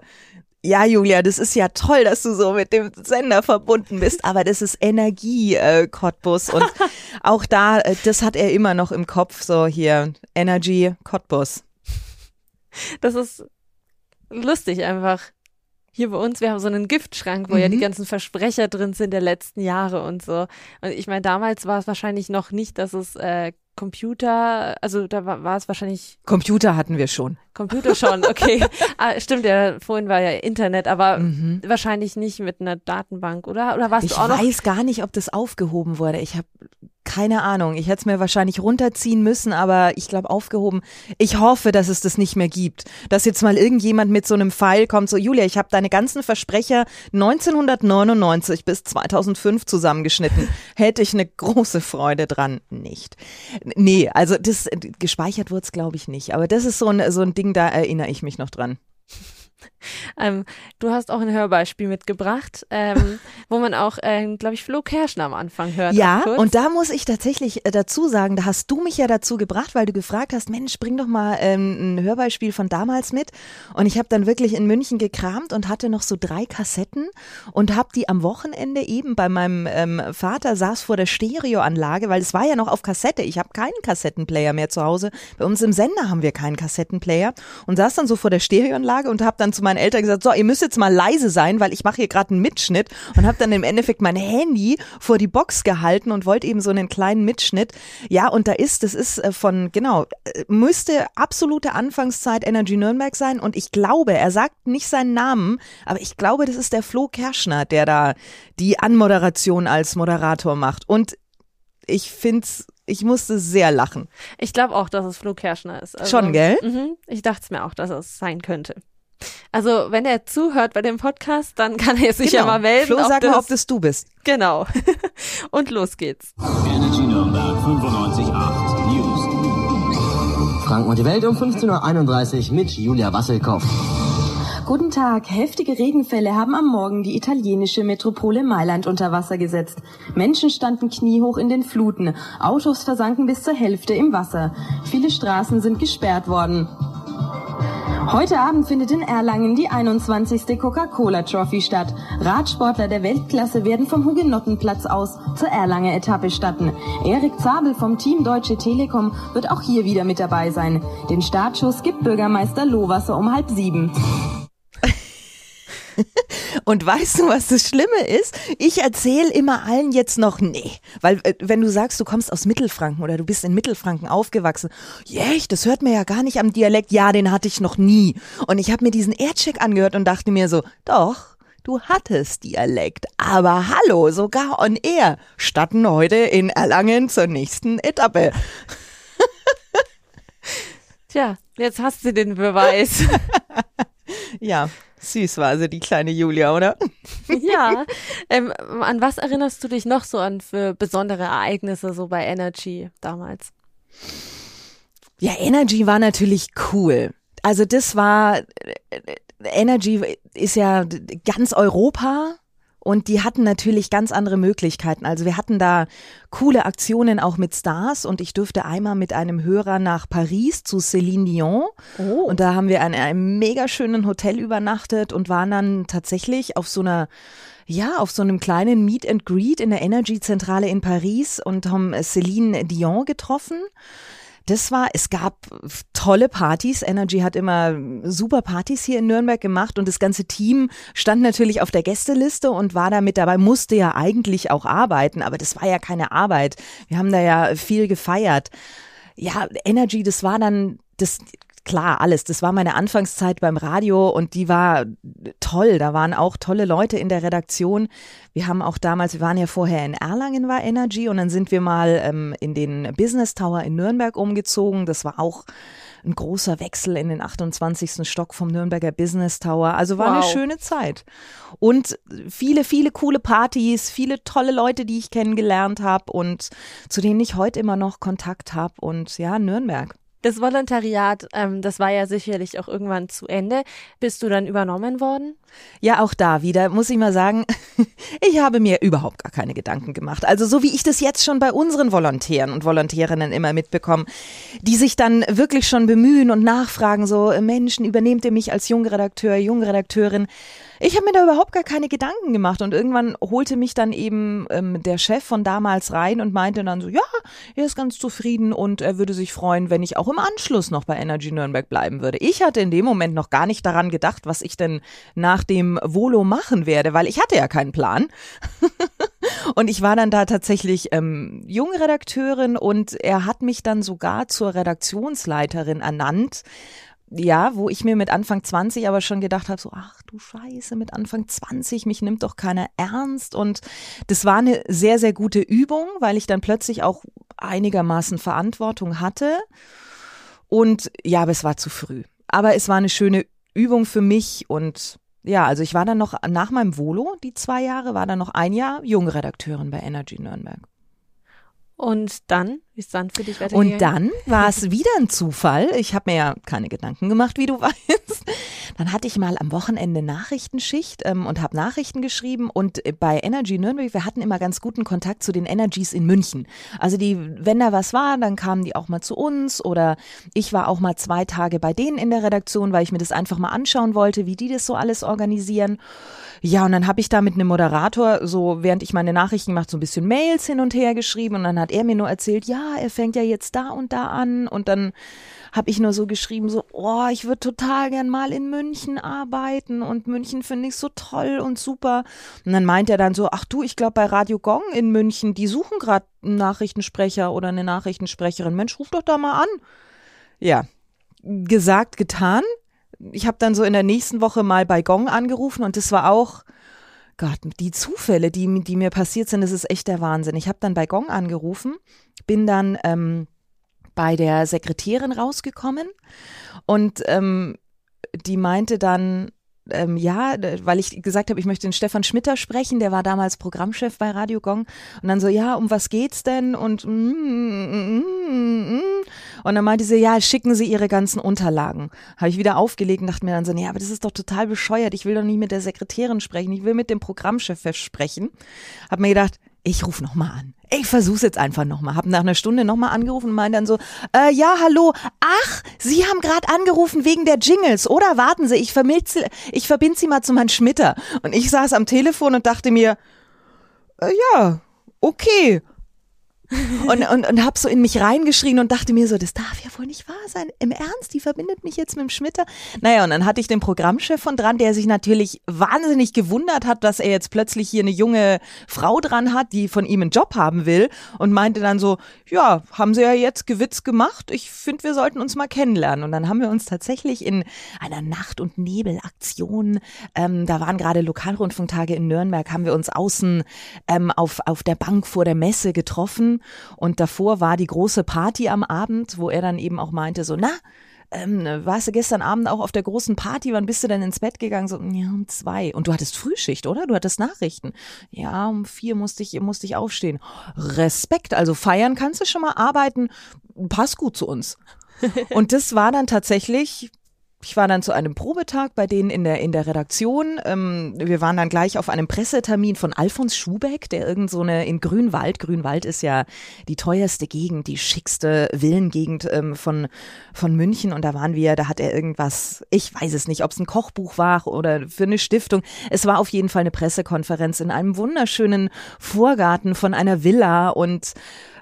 ja, Julia, das ist ja toll, dass du so mit dem Sender verbunden bist, aber das ist Energie, äh, Cottbus. Und auch da, äh, das hat er immer noch im Kopf, so hier, Energy, Cottbus. Das ist lustig einfach. hier bei uns, wir haben so einen Giftschrank, wo mhm. ja die ganzen Versprecher drin sind der letzten Jahre und so. Und ich meine, damals war es wahrscheinlich noch nicht, dass es äh, Computer, also da war, war es wahrscheinlich. Computer hatten wir schon. Computer schon, okay. ah, stimmt, ja, vorhin war ja Internet, aber mhm. wahrscheinlich nicht mit einer Datenbank, oder? Oder warst ich du auch noch? Ich weiß gar nicht, ob das aufgehoben wurde. Ich habe keine Ahnung. Ich hätte es mir wahrscheinlich runterziehen müssen, aber ich glaube aufgehoben. Ich hoffe, dass es das nicht mehr gibt. Dass jetzt mal irgendjemand mit so einem Pfeil kommt, so Julia, ich habe deine ganzen Versprecher 1999 bis 2005 zusammengeschnitten. Hätte ich eine große Freude dran. Nicht. Nee, also das gespeichert wurde es glaube ich nicht. Aber das ist so ein, so ein Ding, da erinnere ich mich noch dran. Ähm, du hast auch ein Hörbeispiel mitgebracht, ähm, wo man auch, äh, glaube ich, Flo Kerschner am Anfang hört. Ja, und da muss ich tatsächlich äh, dazu sagen, da hast du mich ja dazu gebracht, weil du gefragt hast, Mensch, bring doch mal ähm, ein Hörbeispiel von damals mit. Und ich habe dann wirklich in München gekramt und hatte noch so drei Kassetten und habe die am Wochenende eben bei meinem ähm, Vater saß vor der Stereoanlage, weil es war ja noch auf Kassette. Ich habe keinen Kassettenplayer mehr zu Hause. Bei uns im Sender haben wir keinen Kassettenplayer und saß dann so vor der Stereoanlage und habe dann zu meinen Eltern gesagt, so, ihr müsst jetzt mal leise sein, weil ich mache hier gerade einen Mitschnitt und habe dann im Endeffekt mein Handy vor die Box gehalten und wollte eben so einen kleinen Mitschnitt. Ja, und da ist, das ist äh, von, genau, äh, müsste absolute Anfangszeit Energy Nürnberg sein und ich glaube, er sagt nicht seinen Namen, aber ich glaube, das ist der Flo Kerschner, der da die Anmoderation als Moderator macht. Und ich find's ich musste sehr lachen. Ich glaube auch, dass es Flo Kerschner ist. Also, Schon, gell? Mhm, ich dachte es mir auch, dass es sein könnte. Also, wenn er zuhört bei dem Podcast, dann kann er sich genau. ja mal melden. Flo, sag mal, ob das du bist. Genau. Und los geht's. Energy Nürnberg 95.8 News. Franken und die Welt um 15.31 Uhr mit Julia Wasselkopf. Guten Tag. Heftige Regenfälle haben am Morgen die italienische Metropole Mailand unter Wasser gesetzt. Menschen standen kniehoch in den Fluten. Autos versanken bis zur Hälfte im Wasser. Viele Straßen sind gesperrt worden. Heute Abend findet in Erlangen die 21. Coca-Cola Trophy statt. Radsportler der Weltklasse werden vom Hugenottenplatz aus zur Erlanger Etappe statten. Erik Zabel vom Team Deutsche Telekom wird auch hier wieder mit dabei sein. Den Startschuss gibt Bürgermeister Lohwasser um halb sieben. Und weißt du, was das Schlimme ist? Ich erzähle immer allen jetzt noch, nee. Weil, äh, wenn du sagst, du kommst aus Mittelfranken oder du bist in Mittelfranken aufgewachsen, echt, das hört mir ja gar nicht am Dialekt. Ja, den hatte ich noch nie. Und ich habe mir diesen Aircheck angehört und dachte mir so, doch, du hattest Dialekt. Aber hallo, sogar on air. Statten heute in Erlangen zur nächsten Etappe. Tja, jetzt hast du den Beweis. ja, Süß war sie, die kleine Julia, oder? Ja. Ähm, an was erinnerst du dich noch so an für besondere Ereignisse so bei Energy damals? Ja, Energy war natürlich cool. Also das war, Energy ist ja ganz Europa und die hatten natürlich ganz andere Möglichkeiten. Also wir hatten da coole Aktionen auch mit Stars und ich durfte einmal mit einem Hörer nach Paris zu Céline Dion. Oh. Und da haben wir in einem mega schönen Hotel übernachtet und waren dann tatsächlich auf so einer ja, auf so einem kleinen Meet and Greet in der Energy Zentrale in Paris und haben Céline Dion getroffen das war, es gab tolle Partys. Energy hat immer super Partys hier in Nürnberg gemacht und das ganze Team stand natürlich auf der Gästeliste und war da mit dabei, musste ja eigentlich auch arbeiten, aber das war ja keine Arbeit. Wir haben da ja viel gefeiert. Ja, Energy, das war dann, das, klar, alles. Das war meine Anfangszeit beim Radio und die war toll. Da waren auch tolle Leute in der Redaktion. Wir haben auch damals, wir waren ja vorher in Erlangen war Energy und dann sind wir mal ähm, in den Business Tower in Nürnberg umgezogen. Das war auch ein großer Wechsel in den 28. Stock vom Nürnberger Business Tower. Also war wow. eine schöne Zeit. Und viele, viele coole Partys, viele tolle Leute, die ich kennengelernt habe und zu denen ich heute immer noch Kontakt habe. Und ja, Nürnberg. Das Volontariat, ähm, das war ja sicherlich auch irgendwann zu Ende. Bist du dann übernommen worden? Ja, auch da wieder muss ich mal sagen, ich habe mir überhaupt gar keine Gedanken gemacht. Also so wie ich das jetzt schon bei unseren Volontären und Volontärinnen immer mitbekomme, die sich dann wirklich schon bemühen und nachfragen, so Menschen, übernehmt ihr mich als Jungredakteur, Jungredakteurin? Ich habe mir da überhaupt gar keine Gedanken gemacht und irgendwann holte mich dann eben ähm, der Chef von damals rein und meinte dann so, ja, er ist ganz zufrieden und er würde sich freuen, wenn ich auch im Anschluss noch bei Energy Nürnberg bleiben würde. Ich hatte in dem Moment noch gar nicht daran gedacht, was ich denn nach dem Volo machen werde, weil ich hatte ja keinen Plan. und ich war dann da tatsächlich ähm, Jungredakteurin und er hat mich dann sogar zur Redaktionsleiterin ernannt ja, wo ich mir mit Anfang 20 aber schon gedacht habe, so, ach du Scheiße, mit Anfang 20, mich nimmt doch keiner ernst. Und das war eine sehr, sehr gute Übung, weil ich dann plötzlich auch einigermaßen Verantwortung hatte. Und ja, aber es war zu früh. Aber es war eine schöne Übung für mich und ja, also ich war dann noch nach meinem Volo, die zwei Jahre, war dann noch ein Jahr Jungredakteurin bei Energy Nürnberg. Und dann, wie ist dann für dich weitergegangen? Und dann war es wieder ein Zufall. Ich habe mir ja keine Gedanken gemacht, wie du weißt. Dann hatte ich mal am Wochenende Nachrichtenschicht ähm, und habe Nachrichten geschrieben. Und bei Energy Nürnberg, wir hatten immer ganz guten Kontakt zu den Energies in München. Also die, wenn da was war, dann kamen die auch mal zu uns. Oder ich war auch mal zwei Tage bei denen in der Redaktion, weil ich mir das einfach mal anschauen wollte, wie die das so alles organisieren. Ja, und dann habe ich da mit einem Moderator so, während ich meine Nachrichten mache, so ein bisschen Mails hin und her geschrieben. Und dann hat er mir nur erzählt, ja, er fängt ja jetzt da und da an. Und dann habe ich nur so geschrieben, so, oh, ich würde total gern mal in München arbeiten und München finde ich so toll und super. Und dann meint er dann so, ach du, ich glaube bei Radio Gong in München, die suchen gerade einen Nachrichtensprecher oder eine Nachrichtensprecherin. Mensch, ruf doch da mal an. Ja, gesagt, getan ich habe dann so in der nächsten Woche mal bei Gong angerufen und das war auch, Gott, die Zufälle, die, die mir passiert sind, das ist echt der Wahnsinn. Ich habe dann bei Gong angerufen, bin dann ähm, bei der Sekretärin rausgekommen und ähm, die meinte dann, ähm, ja, weil ich gesagt habe, ich möchte den Stefan Schmitter sprechen, der war damals Programmchef bei Radio Gong. Und dann so, ja, um was geht's denn? Und mm, mm, mm, mm. und dann meinte sie, ja, schicken Sie Ihre ganzen Unterlagen. Habe ich wieder aufgelegt und dachte mir dann so, nee, aber das ist doch total bescheuert. Ich will doch nicht mit der Sekretärin sprechen, ich will mit dem Programmchef sprechen. Hab mir gedacht, ich rufe nochmal an. Ich versuch's jetzt einfach nochmal. Hab nach einer Stunde nochmal angerufen und meinte dann so, äh, ja, hallo, ach, Sie haben gerade angerufen wegen der Jingles, oder? Warten Sie, ich, ich verbinde Sie mal zu Herrn Schmitter. Und ich saß am Telefon und dachte mir, äh, ja, okay und, und, und habe so in mich reingeschrien und dachte mir so, das darf ja wohl nicht wahr sein. Im Ernst, die verbindet mich jetzt mit dem Schmitter. Naja, und dann hatte ich den Programmchef von dran, der sich natürlich wahnsinnig gewundert hat, dass er jetzt plötzlich hier eine junge Frau dran hat, die von ihm einen Job haben will und meinte dann so, ja, haben sie ja jetzt Gewitz gemacht. Ich finde, wir sollten uns mal kennenlernen. Und dann haben wir uns tatsächlich in einer Nacht- und Nebelaktion, ähm, da waren gerade Lokalrundfunktage in Nürnberg, haben wir uns außen ähm, auf, auf der Bank vor der Messe getroffen und davor war die große Party am Abend, wo er dann eben auch meinte, so, na, ähm, warst du gestern Abend auch auf der großen Party, wann bist du denn ins Bett gegangen? So, ja, um zwei. Und du hattest Frühschicht, oder? Du hattest Nachrichten. Ja, um vier musste ich, musste ich aufstehen. Respekt, also feiern kannst du schon mal arbeiten, passt gut zu uns. Und das war dann tatsächlich ich war dann zu einem Probetag bei denen in der, in der Redaktion. Ähm, wir waren dann gleich auf einem Pressetermin von Alfons Schubeck, der irgend so eine in Grünwald, Grünwald ist ja die teuerste Gegend, die schickste Villengegend ähm, von, von München. Und da waren wir, da hat er irgendwas, ich weiß es nicht, ob es ein Kochbuch war oder für eine Stiftung. Es war auf jeden Fall eine Pressekonferenz in einem wunderschönen Vorgarten von einer Villa und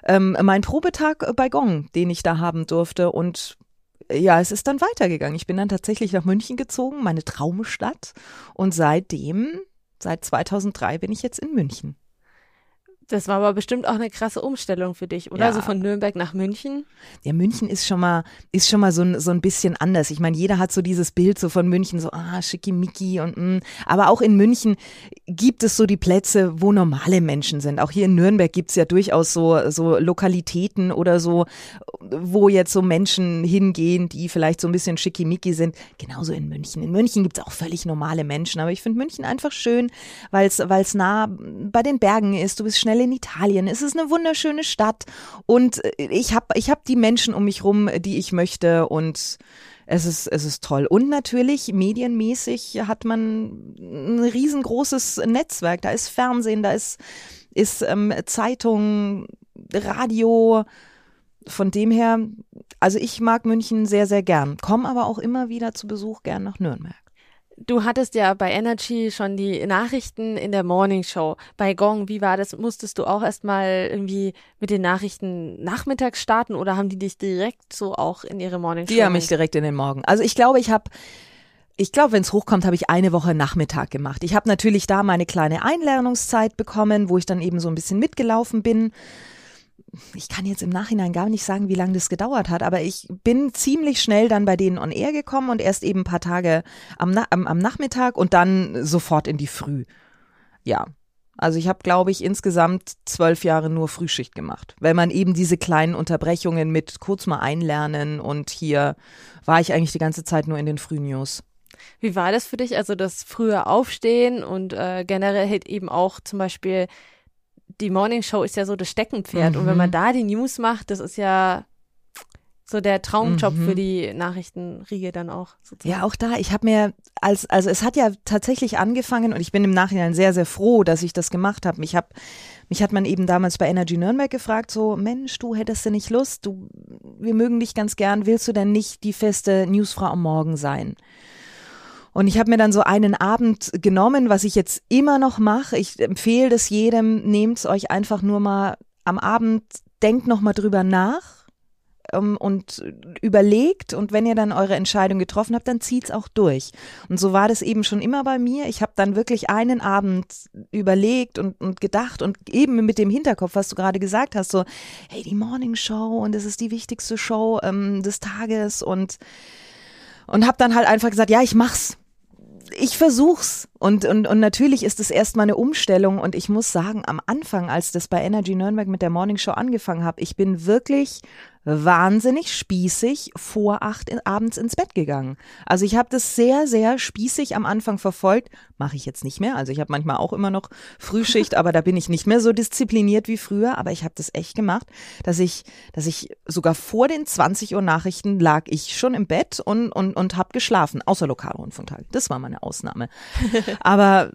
ähm, mein Probetag bei Gong, den ich da haben durfte. Und ja, es ist dann weitergegangen. Ich bin dann tatsächlich nach München gezogen, meine Traumstadt. Und seitdem, seit 2003 bin ich jetzt in München. Das war aber bestimmt auch eine krasse Umstellung für dich, oder? Ja. So von Nürnberg nach München. Ja, München ist schon mal, ist schon mal so ein, so ein bisschen anders. Ich meine, jeder hat so dieses Bild so von München, so, ah, schickimicki und, mm. aber auch in München gibt es so die Plätze, wo normale Menschen sind. Auch hier in Nürnberg gibt's ja durchaus so, so Lokalitäten oder so, wo jetzt so Menschen hingehen, die vielleicht so ein bisschen schickimicki sind. Genauso in München. In München gibt's auch völlig normale Menschen, aber ich finde München einfach schön, weil es nah bei den Bergen ist. Du bist schnell in Italien. Es ist eine wunderschöne Stadt und ich habe ich hab die Menschen um mich rum, die ich möchte und es ist, es ist toll. Und natürlich, medienmäßig hat man ein riesengroßes Netzwerk. Da ist Fernsehen, da ist, ist ähm, Zeitung, Radio. Von dem her, also ich mag München sehr, sehr gern, komme aber auch immer wieder zu Besuch gern nach Nürnberg. Du hattest ja bei Energy schon die Nachrichten in der Morning Show. Bei Gong, wie war das? Musstest du auch erstmal irgendwie mit den Nachrichten nachmittags starten oder haben die dich direkt so auch in ihre Morning Show? Die haben mich direkt in den Morgen. Also ich glaube, ich habe ich glaube, wenn es hochkommt, habe ich eine Woche Nachmittag gemacht. Ich habe natürlich da meine kleine Einlernungszeit bekommen, wo ich dann eben so ein bisschen mitgelaufen bin. Ich kann jetzt im Nachhinein gar nicht sagen, wie lange das gedauert hat, aber ich bin ziemlich schnell dann bei denen on air gekommen und erst eben ein paar Tage am, Na am, am Nachmittag und dann sofort in die Früh. Ja. Also ich habe, glaube ich, insgesamt zwölf Jahre nur Frühschicht gemacht, weil man eben diese kleinen Unterbrechungen mit kurz mal einlernen und hier war ich eigentlich die ganze Zeit nur in den Frühnews. Wie war das für dich? Also das frühe Aufstehen und äh, generell halt eben auch zum Beispiel die Morning Show ist ja so das Steckenpferd. Mhm. Und wenn man mhm. da die News macht, das ist ja so der Traumjob mhm. für die Nachrichtenriege dann auch. Sozusagen. Ja, auch da. Ich habe mir als also es hat ja tatsächlich angefangen und ich bin im Nachhinein sehr sehr froh, dass ich das gemacht habe. Ich habe mich hat man eben damals bei Energy Nürnberg gefragt, so Mensch, du hättest du nicht Lust, du wir mögen dich ganz gern, willst du denn nicht die feste Newsfrau am Morgen sein? Und ich habe mir dann so einen Abend genommen, was ich jetzt immer noch mache. Ich empfehle das jedem, nehmt es euch einfach nur mal am Abend, denkt noch mal drüber nach ähm, und überlegt und wenn ihr dann eure Entscheidung getroffen habt, dann zieht's auch durch. Und so war das eben schon immer bei mir. Ich habe dann wirklich einen Abend überlegt und, und gedacht und eben mit dem Hinterkopf, was du gerade gesagt hast, so, hey, die Morning Show und es ist die wichtigste Show ähm, des Tages und und habe dann halt einfach gesagt, ja, ich mach's ich versuch's. Und, und, und natürlich ist es erstmal eine Umstellung. Und ich muss sagen, am Anfang, als das bei Energy Nürnberg mit der Morning Show angefangen habe, ich bin wirklich wahnsinnig spießig vor acht in, abends ins Bett gegangen. Also ich habe das sehr, sehr spießig am Anfang verfolgt. Mache ich jetzt nicht mehr. Also ich habe manchmal auch immer noch Frühschicht, aber da bin ich nicht mehr so diszipliniert wie früher. Aber ich habe das echt gemacht, dass ich, dass ich sogar vor den 20 Uhr Nachrichten lag ich schon im Bett und, und, und habe geschlafen, außer Lokalrundfunktag. Das war meine Ausnahme. aber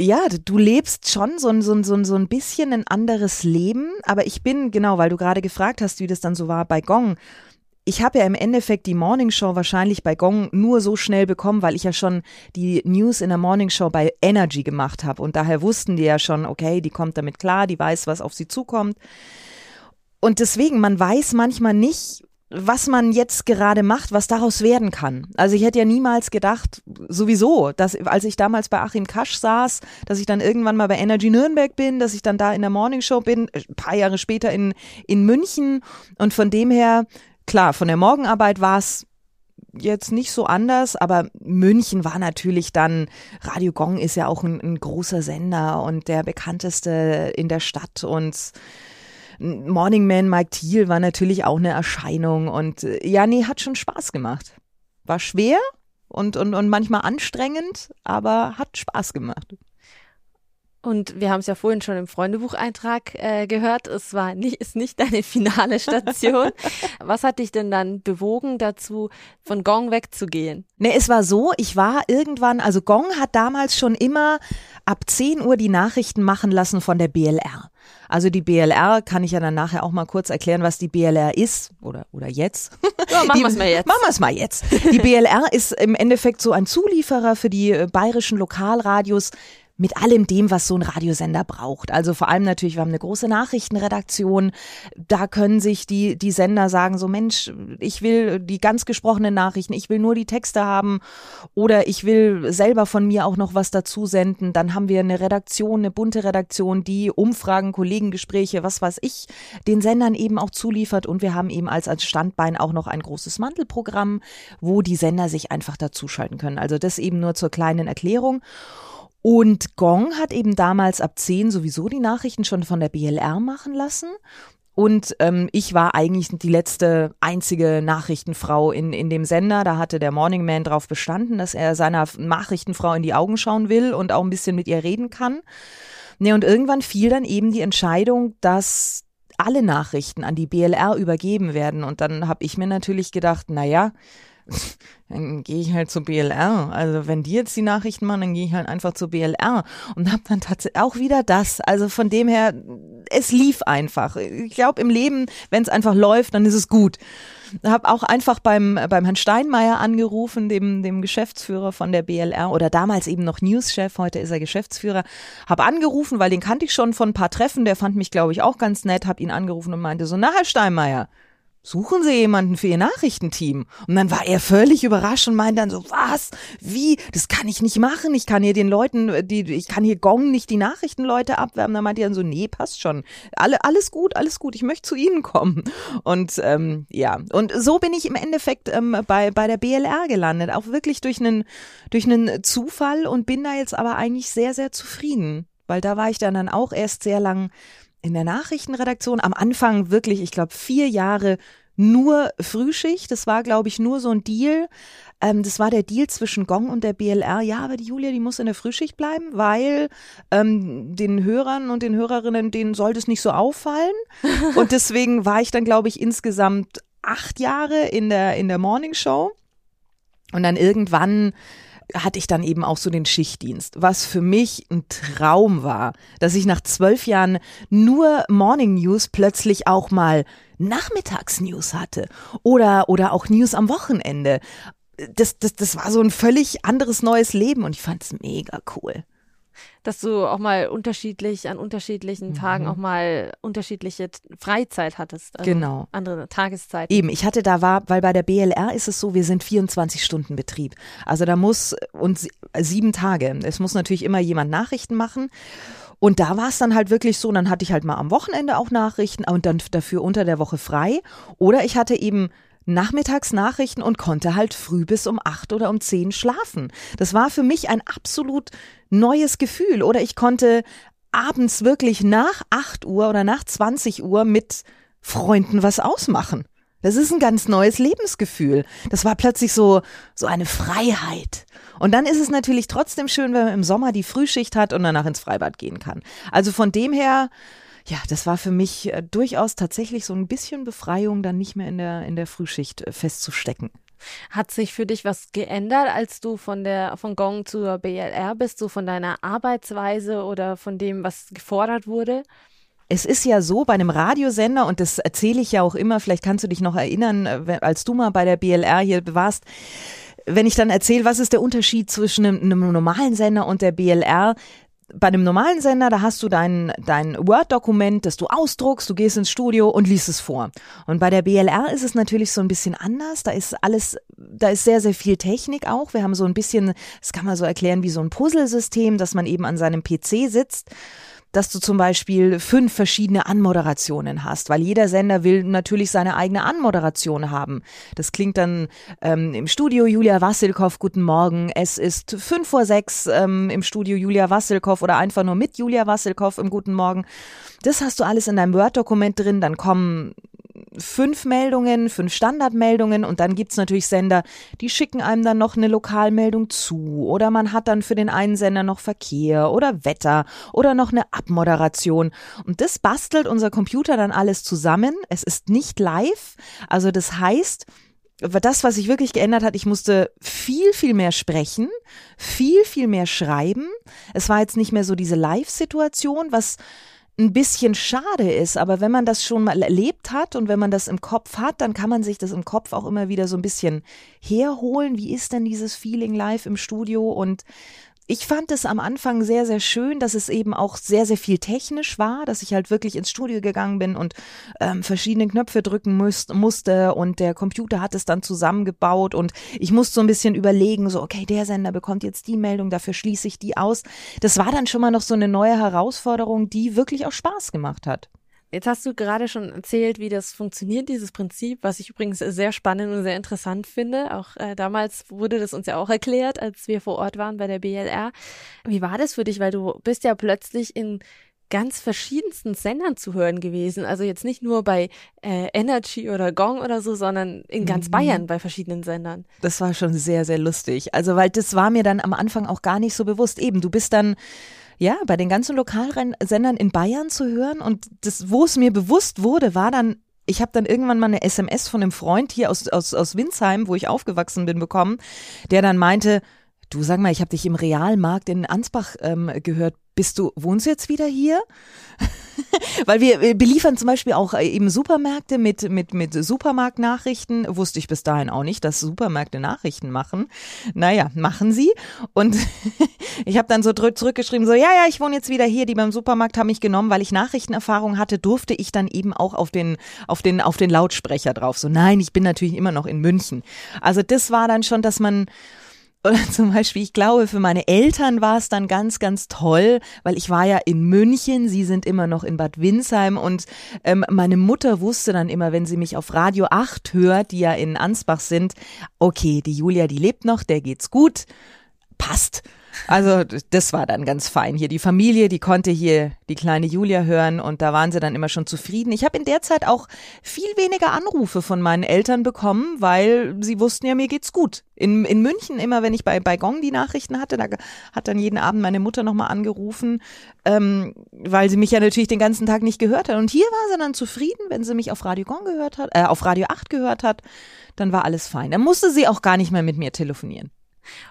ja, du lebst schon so ein, so, ein, so, ein, so ein bisschen ein anderes Leben, aber ich bin, genau, weil du gerade gefragt hast, wie das dann so war bei Gong. Ich habe ja im Endeffekt die Morning Show wahrscheinlich bei Gong nur so schnell bekommen, weil ich ja schon die News in der Morning Show bei Energy gemacht habe und daher wussten die ja schon, okay, die kommt damit klar, die weiß, was auf sie zukommt. Und deswegen, man weiß manchmal nicht, was man jetzt gerade macht, was daraus werden kann. Also ich hätte ja niemals gedacht, sowieso, dass als ich damals bei Achim Kasch saß, dass ich dann irgendwann mal bei Energy Nürnberg bin, dass ich dann da in der Morning Show bin, ein äh, paar Jahre später in, in München. Und von dem her, klar, von der Morgenarbeit war es jetzt nicht so anders, aber München war natürlich dann, Radio Gong ist ja auch ein, ein großer Sender und der bekannteste in der Stadt und Morning Man Mike Thiel war natürlich auch eine Erscheinung und äh, ja, nee, hat schon Spaß gemacht. War schwer und, und, und manchmal anstrengend, aber hat Spaß gemacht. Und wir haben es ja vorhin schon im Freundebucheintrag äh, gehört, es war nicht, ist nicht deine finale Station. Was hat dich denn dann bewogen, dazu von Gong wegzugehen? Ne, es war so, ich war irgendwann, also Gong hat damals schon immer ab 10 Uhr die Nachrichten machen lassen von der BLR. Also die BLR kann ich ja dann nachher auch mal kurz erklären, was die BLR ist oder oder jetzt. Ja, machen wir es mal jetzt. Machen wir es mal jetzt. Die BLR ist im Endeffekt so ein Zulieferer für die äh, bayerischen Lokalradios mit allem dem, was so ein Radiosender braucht. Also vor allem natürlich, wir haben eine große Nachrichtenredaktion. Da können sich die, die Sender sagen, so Mensch, ich will die ganz gesprochenen Nachrichten, ich will nur die Texte haben oder ich will selber von mir auch noch was dazu senden. Dann haben wir eine Redaktion, eine bunte Redaktion, die Umfragen, Kollegengespräche, was weiß ich, den Sendern eben auch zuliefert. Und wir haben eben als, als Standbein auch noch ein großes Mantelprogramm, wo die Sender sich einfach dazuschalten können. Also das eben nur zur kleinen Erklärung. Und Gong hat eben damals ab 10 sowieso die Nachrichten schon von der BLR machen lassen. Und ähm, ich war eigentlich die letzte einzige Nachrichtenfrau in, in dem Sender. Da hatte der Morning Man drauf bestanden, dass er seiner Nachrichtenfrau in die Augen schauen will und auch ein bisschen mit ihr reden kann. Ne, und irgendwann fiel dann eben die Entscheidung, dass alle Nachrichten an die BLR übergeben werden. Und dann habe ich mir natürlich gedacht, na ja, dann gehe ich halt zur BLR. Also wenn die jetzt die Nachrichten machen, dann gehe ich halt einfach zur BLR und habe dann tatsächlich auch wieder das. Also von dem her, es lief einfach. Ich glaube im Leben, wenn es einfach läuft, dann ist es gut. Habe auch einfach beim beim Herrn Steinmeier angerufen, dem dem Geschäftsführer von der BLR oder damals eben noch Newschef, heute ist er Geschäftsführer. Habe angerufen, weil den kannte ich schon von ein paar Treffen. Der fand mich glaube ich auch ganz nett. Habe ihn angerufen und meinte so, na Herr Steinmeier suchen Sie jemanden für Ihr Nachrichtenteam? Und dann war er völlig überrascht und meinte dann so, was? Wie? Das kann ich nicht machen. Ich kann hier den Leuten, die, ich kann hier Gong nicht die Nachrichtenleute abwerben. Dann meinte er dann so, nee, passt schon. Alle, alles gut, alles gut. Ich möchte zu Ihnen kommen. Und ähm, ja, und so bin ich im Endeffekt ähm, bei, bei der BLR gelandet. Auch wirklich durch einen, durch einen Zufall und bin da jetzt aber eigentlich sehr, sehr zufrieden. Weil da war ich dann, dann auch erst sehr lang in der Nachrichtenredaktion am Anfang wirklich, ich glaube, vier Jahre nur Frühschicht. Das war, glaube ich, nur so ein Deal. Ähm, das war der Deal zwischen Gong und der BLR. Ja, aber die Julia, die muss in der Frühschicht bleiben, weil ähm, den Hörern und den Hörerinnen, denen sollte es nicht so auffallen. und deswegen war ich dann, glaube ich, insgesamt acht Jahre in der, in der Morning Show. Und dann irgendwann hatte ich dann eben auch so den Schichtdienst, was für mich ein Traum war, dass ich nach zwölf Jahren nur Morning News plötzlich auch mal Nachmittagsnews hatte oder, oder auch News am Wochenende. Das, das, das war so ein völlig anderes neues Leben und ich fand es mega cool dass du auch mal unterschiedlich an unterschiedlichen mhm. Tagen auch mal unterschiedliche Freizeit hattest. Also genau. Andere Tageszeiten. Eben, ich hatte da war, weil bei der BLR ist es so, wir sind 24 Stunden Betrieb. Also da muss und sieben Tage. Es muss natürlich immer jemand Nachrichten machen. Und da war es dann halt wirklich so, dann hatte ich halt mal am Wochenende auch Nachrichten und dann dafür unter der Woche frei. Oder ich hatte eben Nachmittagsnachrichten und konnte halt früh bis um acht oder um zehn schlafen. Das war für mich ein absolut neues Gefühl. Oder ich konnte abends wirklich nach acht Uhr oder nach 20 Uhr mit Freunden was ausmachen. Das ist ein ganz neues Lebensgefühl. Das war plötzlich so, so eine Freiheit. Und dann ist es natürlich trotzdem schön, wenn man im Sommer die Frühschicht hat und danach ins Freibad gehen kann. Also von dem her, ja, das war für mich äh, durchaus tatsächlich so ein bisschen Befreiung, dann nicht mehr in der, in der Frühschicht äh, festzustecken. Hat sich für dich was geändert, als du von der von Gong zur BLR bist, so von deiner Arbeitsweise oder von dem, was gefordert wurde? Es ist ja so bei einem Radiosender, und das erzähle ich ja auch immer, vielleicht kannst du dich noch erinnern, äh, als du mal bei der BLR hier warst, wenn ich dann erzähle, was ist der Unterschied zwischen einem, einem normalen Sender und der BLR, bei einem normalen Sender, da hast du dein, dein Word-Dokument, das du ausdruckst, du gehst ins Studio und liest es vor. Und bei der BLR ist es natürlich so ein bisschen anders. Da ist alles, da ist sehr, sehr viel Technik auch. Wir haben so ein bisschen, das kann man so erklären wie so ein Puzzlesystem, dass man eben an seinem PC sitzt dass du zum Beispiel fünf verschiedene Anmoderationen hast, weil jeder Sender will natürlich seine eigene Anmoderation haben. Das klingt dann ähm, im Studio Julia Wassilkow, guten Morgen. Es ist fünf vor sechs ähm, im Studio Julia Wassilkow oder einfach nur mit Julia Wassilkow im Guten Morgen. Das hast du alles in deinem Word-Dokument drin. Dann kommen fünf Meldungen, fünf Standardmeldungen und dann gibt's natürlich Sender, die schicken einem dann noch eine Lokalmeldung zu oder man hat dann für den einen Sender noch Verkehr oder Wetter oder noch eine Abmoderation und das bastelt unser Computer dann alles zusammen. Es ist nicht live, also das heißt, das, was sich wirklich geändert hat, ich musste viel, viel mehr sprechen, viel, viel mehr schreiben. Es war jetzt nicht mehr so diese Live-Situation, was ein bisschen schade ist, aber wenn man das schon mal erlebt hat und wenn man das im Kopf hat, dann kann man sich das im Kopf auch immer wieder so ein bisschen herholen. Wie ist denn dieses Feeling live im Studio? Und ich fand es am Anfang sehr, sehr schön, dass es eben auch sehr, sehr viel technisch war, dass ich halt wirklich ins Studio gegangen bin und ähm, verschiedene Knöpfe drücken muss, musste und der Computer hat es dann zusammengebaut und ich musste so ein bisschen überlegen, so, okay, der Sender bekommt jetzt die Meldung, dafür schließe ich die aus. Das war dann schon mal noch so eine neue Herausforderung, die wirklich auch Spaß gemacht hat. Jetzt hast du gerade schon erzählt, wie das funktioniert, dieses Prinzip, was ich übrigens sehr spannend und sehr interessant finde. Auch äh, damals wurde das uns ja auch erklärt, als wir vor Ort waren bei der BLR. Wie war das für dich? Weil du bist ja plötzlich in ganz verschiedensten Sendern zu hören gewesen. Also jetzt nicht nur bei äh, Energy oder Gong oder so, sondern in ganz mhm. Bayern bei verschiedenen Sendern. Das war schon sehr, sehr lustig. Also, weil das war mir dann am Anfang auch gar nicht so bewusst. Eben, du bist dann ja, bei den ganzen Lokalsendern in Bayern zu hören. Und das, wo es mir bewusst wurde, war dann ich habe dann irgendwann mal eine SMS von einem Freund hier aus, aus, aus Winsheim, wo ich aufgewachsen bin, bekommen, der dann meinte, du sag mal, ich habe dich im Realmarkt in Ansbach ähm, gehört. Bist du, wohnst du jetzt wieder hier? Weil wir beliefern zum Beispiel auch äh, eben Supermärkte mit, mit, mit Supermarktnachrichten. Wusste ich bis dahin auch nicht, dass Supermärkte Nachrichten machen. Naja, machen sie. Und ich habe dann so zurückgeschrieben, so, ja, ja, ich wohne jetzt wieder hier. Die beim Supermarkt haben mich genommen, weil ich Nachrichtenerfahrung hatte, durfte ich dann eben auch auf den, auf den, auf den Lautsprecher drauf. So, nein, ich bin natürlich immer noch in München. Also das war dann schon, dass man, oder zum Beispiel, ich glaube, für meine Eltern war es dann ganz, ganz toll, weil ich war ja in München, sie sind immer noch in Bad Windsheim und ähm, meine Mutter wusste dann immer, wenn sie mich auf Radio 8 hört, die ja in Ansbach sind, okay, die Julia, die lebt noch, der geht's gut, passt. Also das war dann ganz fein. Hier die Familie, die konnte hier die kleine Julia hören und da waren sie dann immer schon zufrieden. Ich habe in der Zeit auch viel weniger Anrufe von meinen Eltern bekommen, weil sie wussten ja, mir geht's gut. In, in München immer, wenn ich bei, bei Gong die Nachrichten hatte, da hat dann jeden Abend meine Mutter nochmal angerufen, ähm, weil sie mich ja natürlich den ganzen Tag nicht gehört hat. Und hier war sie dann zufrieden, wenn sie mich auf Radio Gong gehört hat, äh, auf Radio 8 gehört hat, dann war alles fein. Dann musste sie auch gar nicht mehr mit mir telefonieren.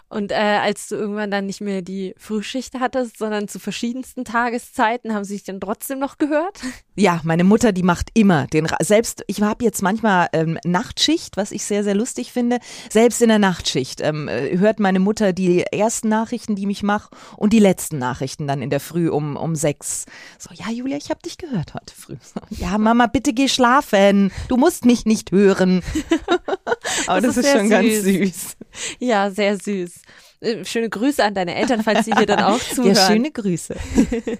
Und äh, als du irgendwann dann nicht mehr die Frühschicht hattest, sondern zu verschiedensten Tageszeiten, haben sie sich dann trotzdem noch gehört? Ja, meine Mutter, die macht immer den, Ra- selbst, ich habe jetzt manchmal ähm, Nachtschicht, was ich sehr, sehr lustig finde. Selbst in der Nachtschicht ähm, äh, hört meine Mutter die ersten Nachrichten, die ich mache und die letzten Nachrichten dann in der Früh um, um sechs. So, ja, Julia, ich habe dich gehört heute früh. So, ja, Mama, bitte geh schlafen. Du musst mich nicht hören. Aber Das das, ist ist, schon ganz süß. süß. Ja, sehr süß. Äh, Schöne Grüße an deine Eltern, falls sie hier dann auch zuhören. Ja, schöne Grüße.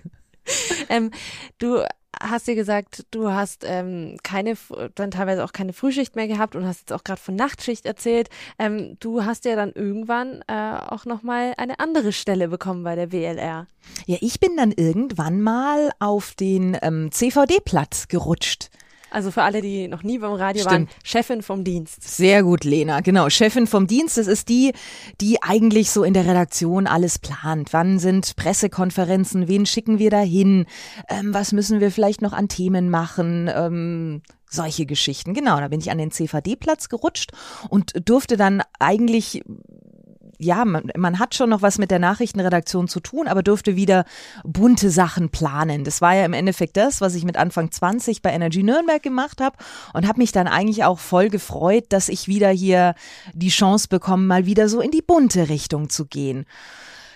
Ähm, du hast dir gesagt, du hast ähm, keine, dann teilweise auch keine Frühschicht mehr gehabt und hast jetzt auch gerade von Nachtschicht erzählt. Ähm, du hast ja dann irgendwann äh, auch nochmal eine andere Stelle bekommen bei der WLR. Ja, ich bin dann irgendwann mal auf den ähm, CVD-Platz gerutscht. Also für alle, die noch nie beim Radio Stimmt. waren, Chefin vom Dienst. Sehr gut, Lena. Genau, Chefin vom Dienst. Das ist die, die eigentlich so in der Redaktion alles plant. Wann sind Pressekonferenzen? Wen schicken wir dahin? Ähm, was müssen wir vielleicht noch an Themen machen? Ähm, solche Geschichten. Genau, da bin ich an den CVD-Platz gerutscht und durfte dann eigentlich ja, man, man hat schon noch was mit der Nachrichtenredaktion zu tun, aber durfte wieder bunte Sachen planen. Das war ja im Endeffekt das, was ich mit Anfang 20 bei Energy Nürnberg gemacht habe und habe mich dann eigentlich auch voll gefreut, dass ich wieder hier die Chance bekomme, mal wieder so in die bunte Richtung zu gehen.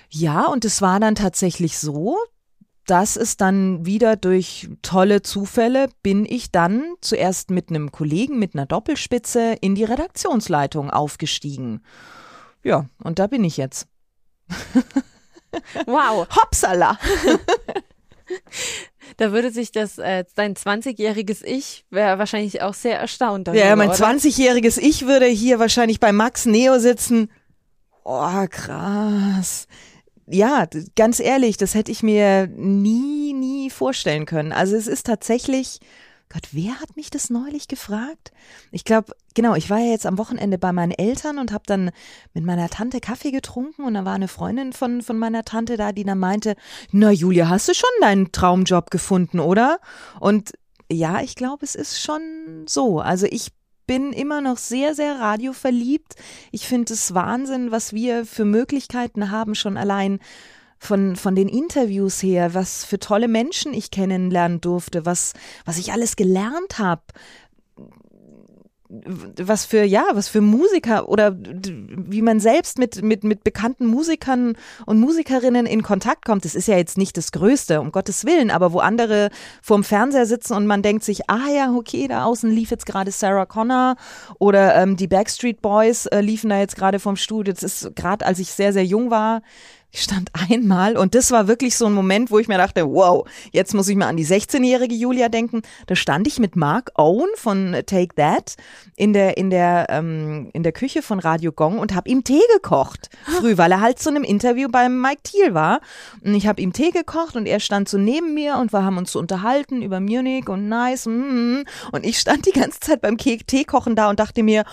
Ja, und es war dann tatsächlich so, dass es dann wieder durch tolle Zufälle bin ich dann zuerst mit einem Kollegen mit einer Doppelspitze in die Redaktionsleitung aufgestiegen. Ja, und da bin ich jetzt. Wow, Hopsala! da würde sich das, äh, dein 20-jähriges Ich wäre wahrscheinlich auch sehr erstaunt darüber, Ja, mein oder? 20-jähriges Ich würde hier wahrscheinlich bei Max Neo sitzen. Oh, krass. Ja, ganz ehrlich, das hätte ich mir nie, nie vorstellen können. Also es ist tatsächlich, Gott, wer hat mich das neulich gefragt? Ich glaube, genau, ich war ja jetzt am Wochenende bei meinen Eltern und habe dann mit meiner Tante Kaffee getrunken und da war eine Freundin von, von meiner Tante da, die dann meinte, na Julia, hast du schon deinen Traumjob gefunden, oder? Und ja, ich glaube, es ist schon so. Also ich bin immer noch sehr, sehr radioverliebt. Ich finde es Wahnsinn, was wir für Möglichkeiten haben, schon allein von, von den Interviews her, was für tolle Menschen ich kennenlernen durfte, was, was ich alles gelernt habe. Was für, ja, was für Musiker oder wie man selbst mit, mit, mit bekannten Musikern und Musikerinnen in Kontakt kommt. Das ist ja jetzt nicht das Größte, um Gottes Willen, aber wo andere vorm Fernseher sitzen und man denkt sich, ah ja, okay, da außen lief jetzt gerade Sarah Connor oder ähm, die Backstreet Boys äh, liefen da jetzt gerade vom Studio. Das ist gerade, als ich sehr, sehr jung war, ich stand einmal und das war wirklich so ein Moment, wo ich mir dachte, wow, jetzt muss ich mal an die 16-jährige Julia denken. Da stand ich mit Mark Owen von Take That in der in der ähm, in der Küche von Radio Gong und habe ihm Tee gekocht früh, weil er halt zu einem Interview beim Mike Thiel war und ich habe ihm Tee gekocht und er stand so neben mir und wir haben uns so unterhalten über Munich und nice mm, und ich stand die ganze Zeit beim Tee kochen da und dachte mir,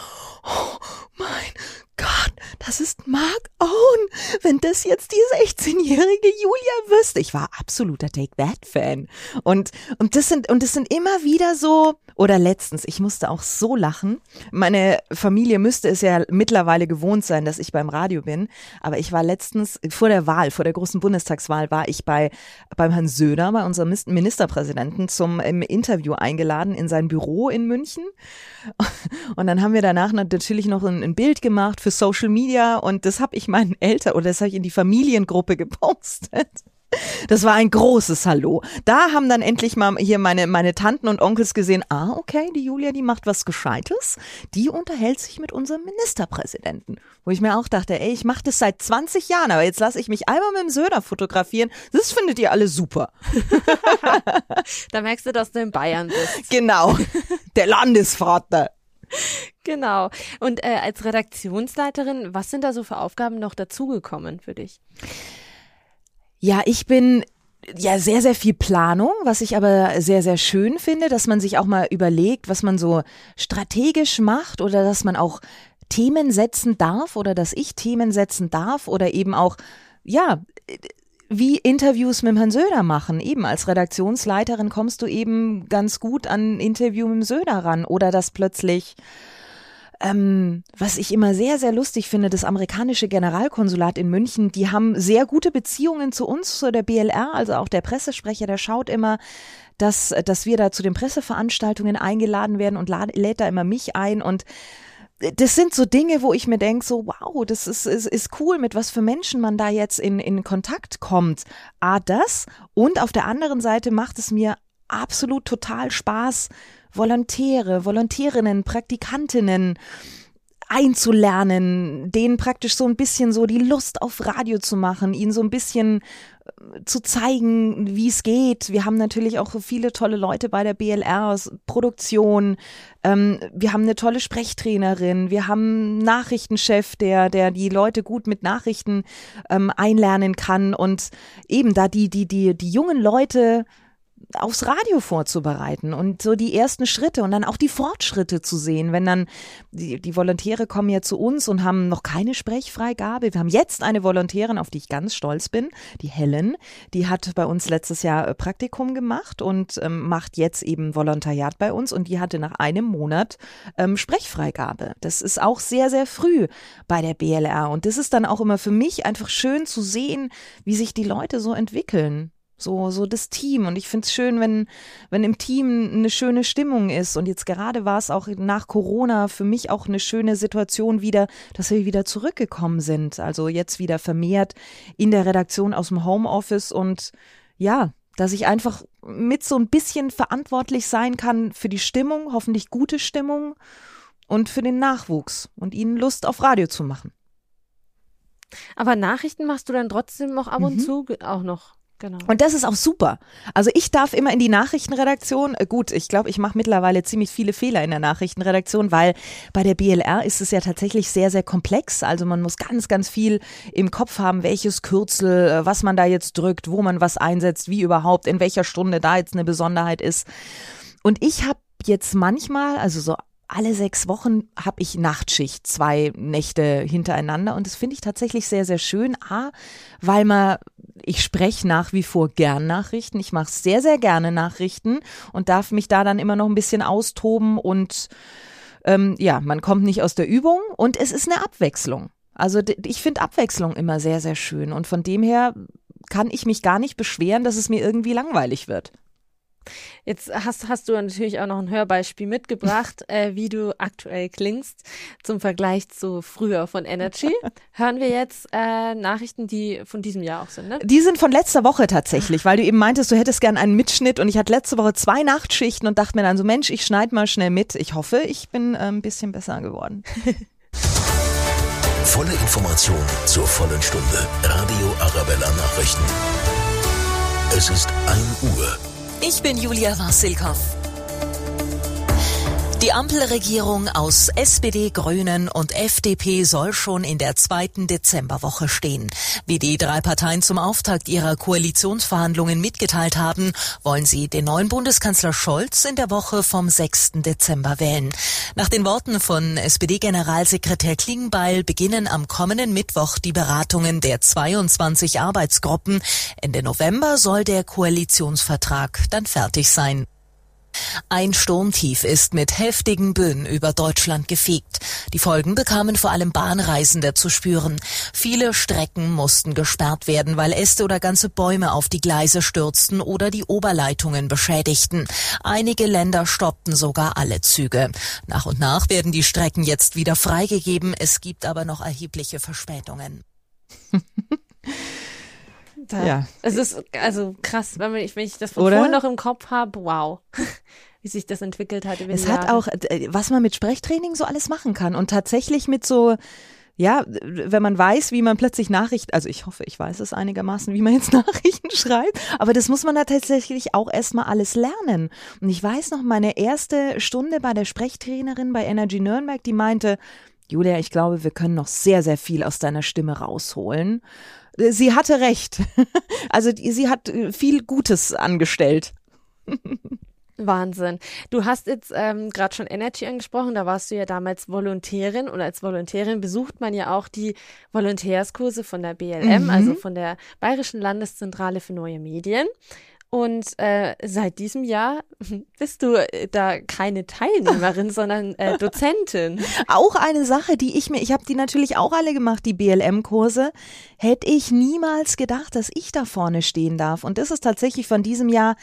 oh mein Gott, das ist Mark Owen. Wenn das jetzt die 16-jährige Julia wüsste. Ich war absoluter Take That Fan. Und, und das sind, und das sind immer wieder so, oder letztens, ich musste auch so lachen. Meine Familie müsste es ja mittlerweile gewohnt sein, dass ich beim Radio bin. Aber ich war letztens vor der Wahl, vor der großen Bundestagswahl, war ich bei, beim Herrn Söder, bei unserem Ministerpräsidenten zum im Interview eingeladen in sein Büro in München. Und dann haben wir danach natürlich noch ein, ein Bild gemacht für Social Media und das habe ich meinen Eltern oder das habe ich in die Familiengruppe gepostet. Das war ein großes Hallo. Da haben dann endlich mal hier meine, meine Tanten und Onkels gesehen, ah, okay, die Julia, die macht was Gescheites. Die unterhält sich mit unserem Ministerpräsidenten. Wo ich mir auch dachte, ey, ich mache das seit 20 Jahren, aber jetzt lasse ich mich einmal mit dem Söder fotografieren. Das findet ihr alle super. da merkst du, dass du in Bayern bist. Genau. Der Landesvater. Genau. Und äh, als Redaktionsleiterin, was sind da so für Aufgaben noch dazugekommen für dich? Ja, ich bin ja sehr, sehr viel Planung, was ich aber sehr, sehr schön finde, dass man sich auch mal überlegt, was man so strategisch macht oder dass man auch Themen setzen darf oder dass ich Themen setzen darf oder eben auch, ja, wie Interviews mit Herrn Söder machen. Eben als Redaktionsleiterin kommst du eben ganz gut an ein Interview mit dem Söder ran oder dass plötzlich ähm, was ich immer sehr, sehr lustig finde, das amerikanische Generalkonsulat in München, die haben sehr gute Beziehungen zu uns, zu der BLR, also auch der Pressesprecher, der schaut immer, dass, dass wir da zu den Presseveranstaltungen eingeladen werden und lädt da immer mich ein und das sind so Dinge, wo ich mir denke, so, wow, das ist, ist, ist cool, mit was für Menschen man da jetzt in, in Kontakt kommt. A, das. Und auf der anderen Seite macht es mir absolut total Spaß, Volontäre, Volontärinnen, Praktikantinnen einzulernen, denen praktisch so ein bisschen so die Lust auf Radio zu machen, ihnen so ein bisschen zu zeigen, wie es geht. Wir haben natürlich auch viele tolle Leute bei der BLR, Produktion. Ähm, wir haben eine tolle Sprechtrainerin. Wir haben einen Nachrichtenchef, der, der die Leute gut mit Nachrichten ähm, einlernen kann und eben da die, die, die, die jungen Leute aufs Radio vorzubereiten und so die ersten Schritte und dann auch die Fortschritte zu sehen, wenn dann die, die Volontäre kommen ja zu uns und haben noch keine Sprechfreigabe. Wir haben jetzt eine Volontärin, auf die ich ganz stolz bin, die Helen, die hat bei uns letztes Jahr äh, Praktikum gemacht und ähm, macht jetzt eben Volontariat bei uns und die hatte nach einem Monat ähm, Sprechfreigabe. Das ist auch sehr, sehr früh bei der BLR und das ist dann auch immer für mich einfach schön zu sehen, wie sich die Leute so entwickeln so, so das Team. Und ich finde es schön, wenn, wenn im Team eine schöne Stimmung ist. Und jetzt gerade war es auch nach Corona für mich auch eine schöne Situation wieder, dass wir wieder zurückgekommen sind. Also jetzt wieder vermehrt in der Redaktion aus dem Homeoffice und ja, dass ich einfach mit so ein bisschen verantwortlich sein kann für die Stimmung, hoffentlich gute Stimmung und für den Nachwuchs und ihnen Lust auf Radio zu machen. Aber Nachrichten machst du dann trotzdem noch ab und mhm. zu auch noch? Genau. Und das ist auch super. Also ich darf immer in die Nachrichtenredaktion. Äh, gut, ich glaube, ich mache mittlerweile ziemlich viele Fehler in der Nachrichtenredaktion, weil bei der BLR ist es ja tatsächlich sehr, sehr komplex. Also man muss ganz, ganz viel im Kopf haben, welches Kürzel, äh, was man da jetzt drückt, wo man was einsetzt, wie überhaupt, in welcher Stunde da jetzt eine Besonderheit ist. Und ich habe jetzt manchmal, also so alle sechs Wochen habe ich Nachtschicht, zwei Nächte hintereinander und das finde ich tatsächlich sehr, sehr schön. A, weil man ich spreche nach wie vor gern Nachrichten. Ich mache sehr, sehr gerne Nachrichten und darf mich da dann immer noch ein bisschen austoben und ähm, ja, man kommt nicht aus der Übung und es ist eine Abwechslung. Also ich finde Abwechslung immer sehr, sehr schön und von dem her kann ich mich gar nicht beschweren, dass es mir irgendwie langweilig wird. Jetzt hast, hast du natürlich auch noch ein Hörbeispiel mitgebracht, äh, wie du aktuell klingst zum Vergleich zu früher von Energy. Hören wir jetzt äh, Nachrichten, die von diesem Jahr auch sind, ne? Die sind von letzter Woche tatsächlich, weil du eben meintest, du hättest gern einen Mitschnitt und ich hatte letzte Woche zwei Nachtschichten und dachte mir dann so, Mensch, ich schneide mal schnell mit. Ich hoffe, ich bin äh, ein bisschen besser geworden. Volle Information zur vollen Stunde. Radio Arabella Nachrichten. Es ist 1 Uhr. Ich bin Julia Wassilkow. Die Ampelregierung aus SPD, Grünen und FDP soll schon in der zweiten Dezemberwoche stehen. Wie die drei Parteien zum Auftakt ihrer Koalitionsverhandlungen mitgeteilt haben, wollen sie den neuen Bundeskanzler Scholz in der Woche vom 6. Dezember wählen. Nach den Worten von SPD-Generalsekretär Klingbeil beginnen am kommenden Mittwoch die Beratungen der 22 Arbeitsgruppen. Ende November soll der Koalitionsvertrag dann fertig sein. Ein Sturmtief ist mit heftigen Böen über Deutschland gefegt. Die Folgen bekamen vor allem Bahnreisende zu spüren. Viele Strecken mussten gesperrt werden, weil Äste oder ganze Bäume auf die Gleise stürzten oder die Oberleitungen beschädigten. Einige Länder stoppten sogar alle Züge. Nach und nach werden die Strecken jetzt wieder freigegeben. Es gibt aber noch erhebliche Verspätungen. Da, ja. Es ist also krass, wenn ich, wenn ich das von Oder? vorhin noch im Kopf habe, wow. Wie sich das entwickelt hat. Es hat Jahre. auch, was man mit Sprechtraining so alles machen kann und tatsächlich mit so, ja, wenn man weiß, wie man plötzlich Nachrichten, also ich hoffe, ich weiß es einigermaßen, wie man jetzt Nachrichten schreibt, aber das muss man da tatsächlich auch erstmal alles lernen. Und ich weiß noch, meine erste Stunde bei der Sprechtrainerin bei Energy Nürnberg, die meinte, Julia, ich glaube, wir können noch sehr, sehr viel aus deiner Stimme rausholen. Äh, Sie hatte recht. Also sie hat äh, viel Gutes angestellt. Wahnsinn. Du hast jetzt ähm, gerade schon Energy angesprochen, da warst du ja damals Volontärin und als Volontärin besucht man ja auch die Volontärskurse von der BLM, Mhm. also von der Bayerischen Landeszentrale für neue Medien. Und äh, seit diesem Jahr bist du äh, da keine Teilnehmerin, sondern äh, Dozentin. Auch eine Sache, die ich mir, ich habe die natürlich auch alle gemacht, die BLM-Kurse, hätte ich niemals gedacht, dass ich da vorne stehen darf. Und das ist tatsächlich von diesem Jahr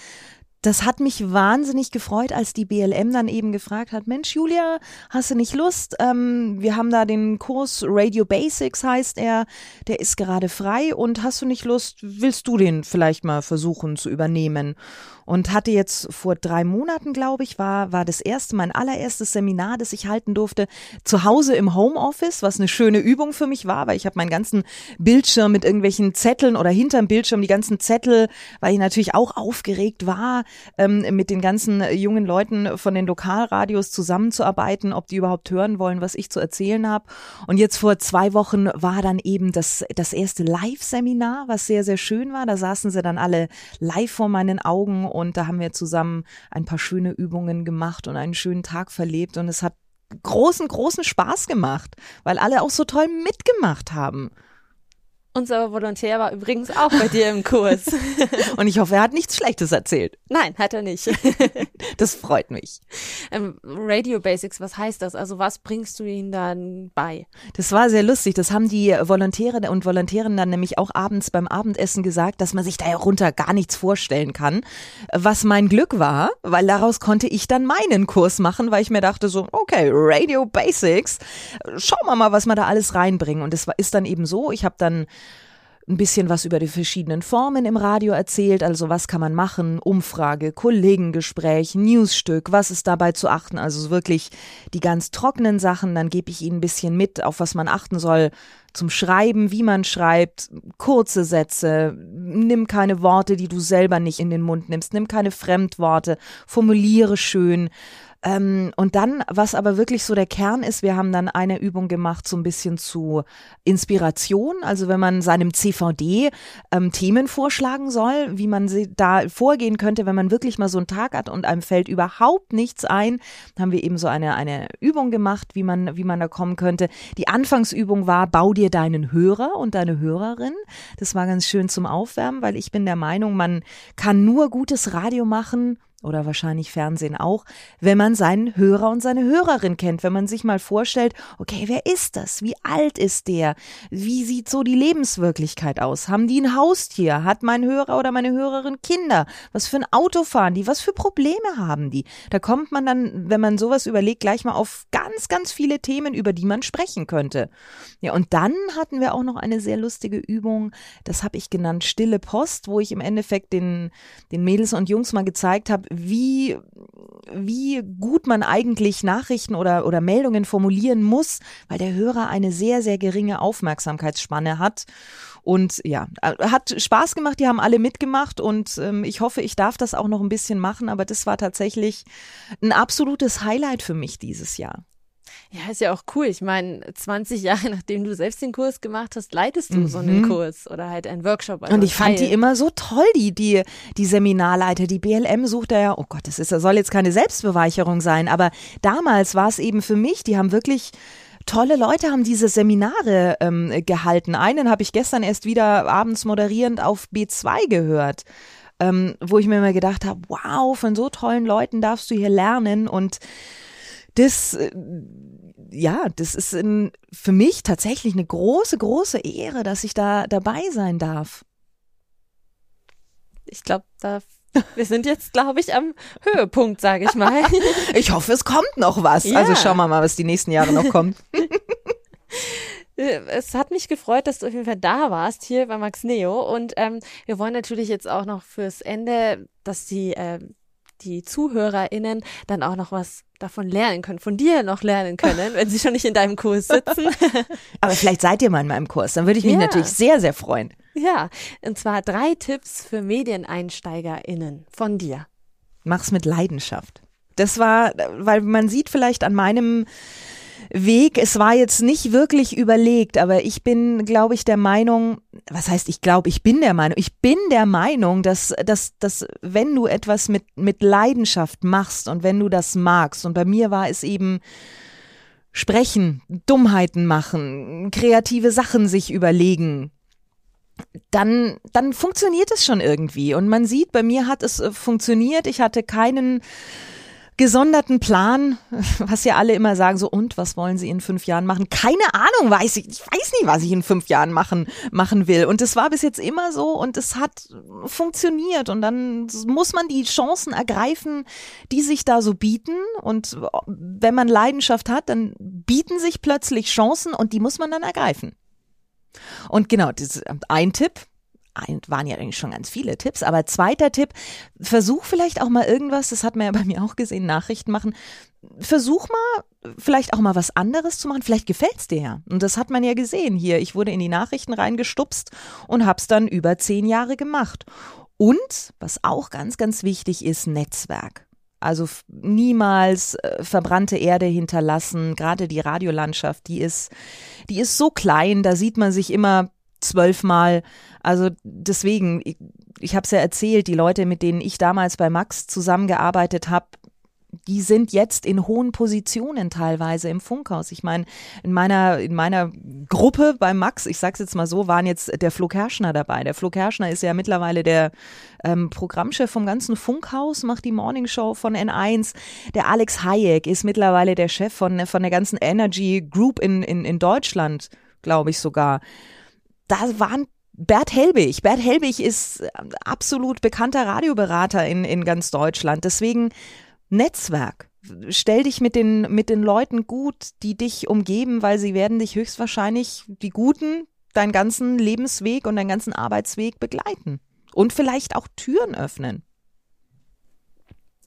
das hat mich wahnsinnig gefreut, als die BLM dann eben gefragt hat, Mensch, Julia, hast du nicht Lust? Ähm, wir haben da den Kurs Radio Basics heißt er, der ist gerade frei und hast du nicht Lust, willst du den vielleicht mal versuchen zu übernehmen? Und hatte jetzt vor drei Monaten, glaube ich, war, war das erste, mein allererstes Seminar, das ich halten durfte, zu Hause im Homeoffice, was eine schöne Übung für mich war, weil ich habe meinen ganzen Bildschirm mit irgendwelchen Zetteln oder hinterm Bildschirm die ganzen Zettel, weil ich natürlich auch aufgeregt war, ähm, mit den ganzen jungen Leuten von den Lokalradios zusammenzuarbeiten, ob die überhaupt hören wollen, was ich zu erzählen habe. Und jetzt vor zwei Wochen war dann eben das, das erste Live-Seminar, was sehr, sehr schön war. Da saßen sie dann alle live vor meinen Augen und da haben wir zusammen ein paar schöne Übungen gemacht und einen schönen Tag verlebt und es hat großen, großen Spaß gemacht, weil alle auch so toll mitgemacht haben. Unser Volontär war übrigens auch bei dir im Kurs. Und ich hoffe, er hat nichts Schlechtes erzählt. Nein, hat er nicht. Das freut mich. ähm, Radio Basics, was heißt das? Also was bringst du ihnen dann bei? Das war sehr lustig. Das haben die Volontäre und Volontärinnen dann nämlich auch abends beim Abendessen gesagt, dass man sich da herunter gar nichts vorstellen kann. Was mein Glück war, weil daraus konnte ich dann meinen Kurs machen, weil ich mir dachte so, okay, Radio Basics, schauen wir mal, was wir da alles reinbringen. Und es ist dann eben so, ich habe dann ein bisschen was über die verschiedenen Formen im Radio erzählt, also was kann man machen, Umfrage, Kollegengespräch, Newsstück, was ist dabei zu achten, also wirklich die ganz trockenen Sachen, dann gebe ich Ihnen ein bisschen mit, auf was man achten soll. Zum Schreiben, wie man schreibt, kurze Sätze, nimm keine Worte, die du selber nicht in den Mund nimmst, nimm keine Fremdworte, formuliere schön, ähm, und dann, was aber wirklich so der Kern ist, wir haben dann eine Übung gemacht, so ein bisschen zu Inspiration, also wenn man seinem CVD ähm, Themen vorschlagen soll, wie man da vorgehen könnte, wenn man wirklich mal so einen Tag hat und einem fällt überhaupt nichts ein, haben wir eben so eine, eine Übung gemacht, wie man, wie man da kommen könnte. Die Anfangsübung war, bau dir deinen Hörer und deine Hörerin. Das war ganz schön zum Aufwärmen, weil ich bin der Meinung, man kann nur gutes Radio machen, oder wahrscheinlich Fernsehen auch, wenn man seinen Hörer und seine Hörerin kennt, wenn man sich mal vorstellt, okay, wer ist das? Wie alt ist der? Wie sieht so die Lebenswirklichkeit aus? Haben die ein Haustier? Hat mein Hörer oder meine Hörerin Kinder? Was für ein Auto fahren die? Was für Probleme haben die? Da kommt man dann, wenn man sowas überlegt, gleich mal auf ganz, ganz viele Themen, über die man sprechen könnte. Ja, und dann hatten wir auch noch eine sehr lustige Übung, das habe ich genannt Stille Post, wo ich im Endeffekt den, den Mädels und Jungs mal gezeigt habe, wie, wie gut man eigentlich Nachrichten oder, oder Meldungen formulieren muss, weil der Hörer eine sehr, sehr geringe Aufmerksamkeitsspanne hat. Und ja, hat Spaß gemacht, die haben alle mitgemacht und ähm, ich hoffe, ich darf das auch noch ein bisschen machen, aber das war tatsächlich ein absolutes Highlight für mich dieses Jahr. Ja, ist ja auch cool. Ich meine, 20 Jahre nachdem du selbst den Kurs gemacht hast, leitest du mhm. so einen mhm. Kurs oder halt einen Workshop. Also und ich fand die immer so toll, die, die, die Seminarleiter. Die BLM sucht ja, oh Gott, das ist, das soll jetzt keine Selbstbeweicherung sein, aber damals war es eben für mich, die haben wirklich tolle Leute haben diese Seminare ähm, gehalten. Einen habe ich gestern erst wieder abends moderierend auf B2 gehört. Ähm, wo ich mir immer gedacht habe, wow, von so tollen Leuten darfst du hier lernen und das, äh, ja, das ist in, für mich tatsächlich eine große, große Ehre, dass ich da dabei sein darf. Ich glaube, da wir sind jetzt, glaube ich, am Höhepunkt, sage ich mal. ich hoffe, es kommt noch was. Ja. Also schauen wir mal, was die nächsten Jahre noch kommt. es hat mich gefreut, dass du auf jeden Fall da warst hier bei Max Neo. Und ähm, wir wollen natürlich jetzt auch noch fürs Ende, dass die, äh, die ZuhörerInnen dann auch noch was davon lernen können, von dir noch lernen können, wenn sie schon nicht in deinem Kurs sitzen. Aber vielleicht seid ihr mal in meinem Kurs, dann würde ich mich ja. natürlich sehr, sehr freuen. Ja, und zwar drei Tipps für MedieneinsteigerInnen von dir. Mach's mit Leidenschaft. Das war, weil man sieht vielleicht an meinem Weg. Es war jetzt nicht wirklich überlegt, aber ich bin, glaube ich, der Meinung, was heißt ich glaube, ich bin der Meinung, ich bin der Meinung, dass, dass, dass wenn du etwas mit, mit Leidenschaft machst und wenn du das magst, und bei mir war es eben sprechen, Dummheiten machen, kreative Sachen sich überlegen, dann, dann funktioniert es schon irgendwie. Und man sieht, bei mir hat es äh, funktioniert. Ich hatte keinen gesonderten Plan, was ja alle immer sagen, so und was wollen Sie in fünf Jahren machen? Keine Ahnung, weiß ich. Ich weiß nicht, was ich in fünf Jahren machen, machen will. Und es war bis jetzt immer so und es hat funktioniert. Und dann muss man die Chancen ergreifen, die sich da so bieten. Und wenn man Leidenschaft hat, dann bieten sich plötzlich Chancen und die muss man dann ergreifen. Und genau, das ein Tipp, waren ja eigentlich schon ganz viele Tipps, aber zweiter Tipp, versuch vielleicht auch mal irgendwas, das hat man ja bei mir auch gesehen, Nachrichten machen, versuch mal vielleicht auch mal was anderes zu machen, vielleicht gefällt's dir ja. Und das hat man ja gesehen hier, ich wurde in die Nachrichten reingestupst und hab's dann über zehn Jahre gemacht. Und, was auch ganz, ganz wichtig ist, Netzwerk. Also niemals äh, verbrannte Erde hinterlassen. Gerade die Radiolandschaft, die ist, die ist so klein, da sieht man sich immer zwölfmal. Also deswegen, ich, ich habe es ja erzählt, die Leute, mit denen ich damals bei Max zusammengearbeitet habe, die sind jetzt in hohen Positionen teilweise im Funkhaus. Ich meine, in meiner, in meiner Gruppe bei Max, ich sag's jetzt mal so, waren jetzt der Flo Kerschner dabei. Der Flo Kerschner ist ja mittlerweile der ähm, Programmchef vom ganzen Funkhaus, macht die Morningshow von N1. Der Alex Hayek ist mittlerweile der Chef von, von der ganzen Energy Group in, in, in Deutschland, glaube ich sogar da waren Bert Helbig. Bert Helbig ist absolut bekannter Radioberater in, in ganz Deutschland. Deswegen Netzwerk. Stell dich mit den, mit den Leuten gut, die dich umgeben, weil sie werden dich höchstwahrscheinlich, die Guten, deinen ganzen Lebensweg und deinen ganzen Arbeitsweg begleiten. Und vielleicht auch Türen öffnen.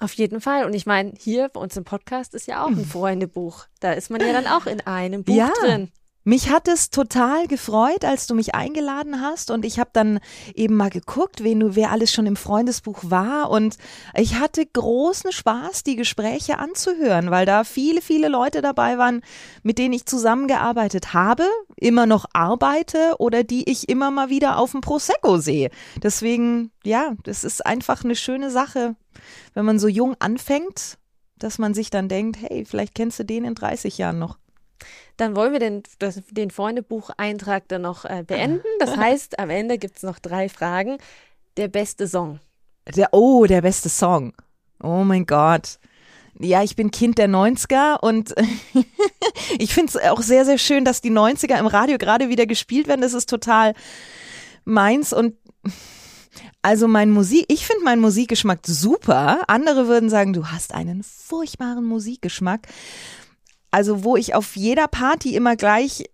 Auf jeden Fall. Und ich meine, hier bei uns im Podcast ist ja auch ein Freundebuch. Da ist man ja dann auch in einem Buch ja. drin. Mich hat es total gefreut, als du mich eingeladen hast und ich habe dann eben mal geguckt, wen du, wer alles schon im Freundesbuch war und ich hatte großen Spaß, die Gespräche anzuhören, weil da viele, viele Leute dabei waren, mit denen ich zusammengearbeitet habe, immer noch arbeite oder die ich immer mal wieder auf dem Prosecco sehe. Deswegen, ja, das ist einfach eine schöne Sache, wenn man so jung anfängt, dass man sich dann denkt, hey, vielleicht kennst du den in 30 Jahren noch. Dann wollen wir den, das, den Freundebucheintrag dann noch äh, beenden. Das heißt, am Ende gibt es noch drei Fragen. Der beste Song. Der, oh, der beste Song. Oh mein Gott. Ja, ich bin Kind der 90er und ich finde es auch sehr, sehr schön, dass die 90er im Radio gerade wieder gespielt werden. Das ist total meins und also mein Musik, ich finde meinen Musikgeschmack super. Andere würden sagen, du hast einen furchtbaren Musikgeschmack. Also wo ich auf jeder Party immer gleich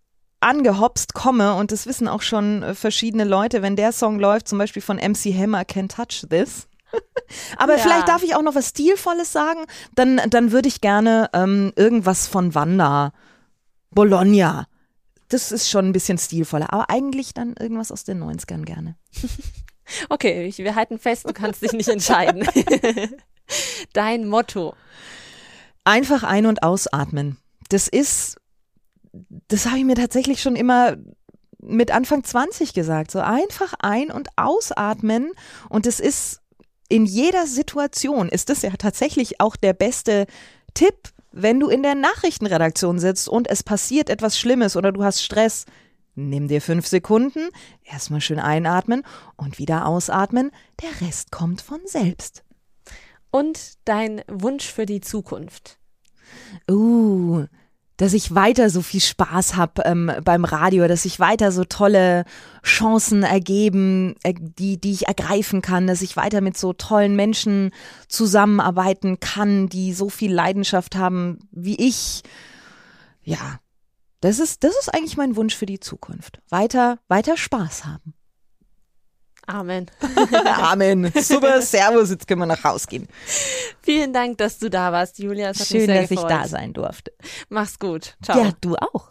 angehopst komme und das wissen auch schon äh, verschiedene Leute, wenn der Song läuft, zum Beispiel von MC Hammer, Can't Touch This. Aber Ja. vielleicht darf ich auch noch was Stilvolles sagen. Dann, dann würde ich gerne ähm, irgendwas von Wanda. Bologna. Das ist schon ein bisschen stilvoller. Aber eigentlich dann irgendwas aus den 90ern gerne. Okay, ich, wir halten fest, du kannst dich nicht entscheiden. Dein Motto. Einfach ein- und ausatmen. Das ist, das habe ich mir tatsächlich schon immer mit Anfang 20 gesagt. So einfach ein- und ausatmen. Und es ist in jeder Situation, ist das ja tatsächlich auch der beste Tipp, wenn du in der Nachrichtenredaktion sitzt und es passiert etwas Schlimmes oder du hast Stress. Nimm dir fünf Sekunden, erstmal schön einatmen und wieder ausatmen. Der Rest kommt von selbst. Und dein Wunsch für die Zukunft. Uh, dass ich weiter so viel Spaß habe ähm, beim Radio, dass sich weiter so tolle Chancen ergeben, äh, die, die ich ergreifen kann, dass ich weiter mit so tollen Menschen zusammenarbeiten kann, die so viel Leidenschaft haben wie ich. Ja, das ist, das ist eigentlich mein Wunsch für die Zukunft. Weiter, weiter Spaß haben. Amen. Amen. Super, Servus, jetzt können wir nach Haus gehen. Vielen Dank, dass du da warst, Julia. Es hat mich Schön, dass ich gefreut. da sein durfte. Mach's gut. Ciao. Ja, du auch.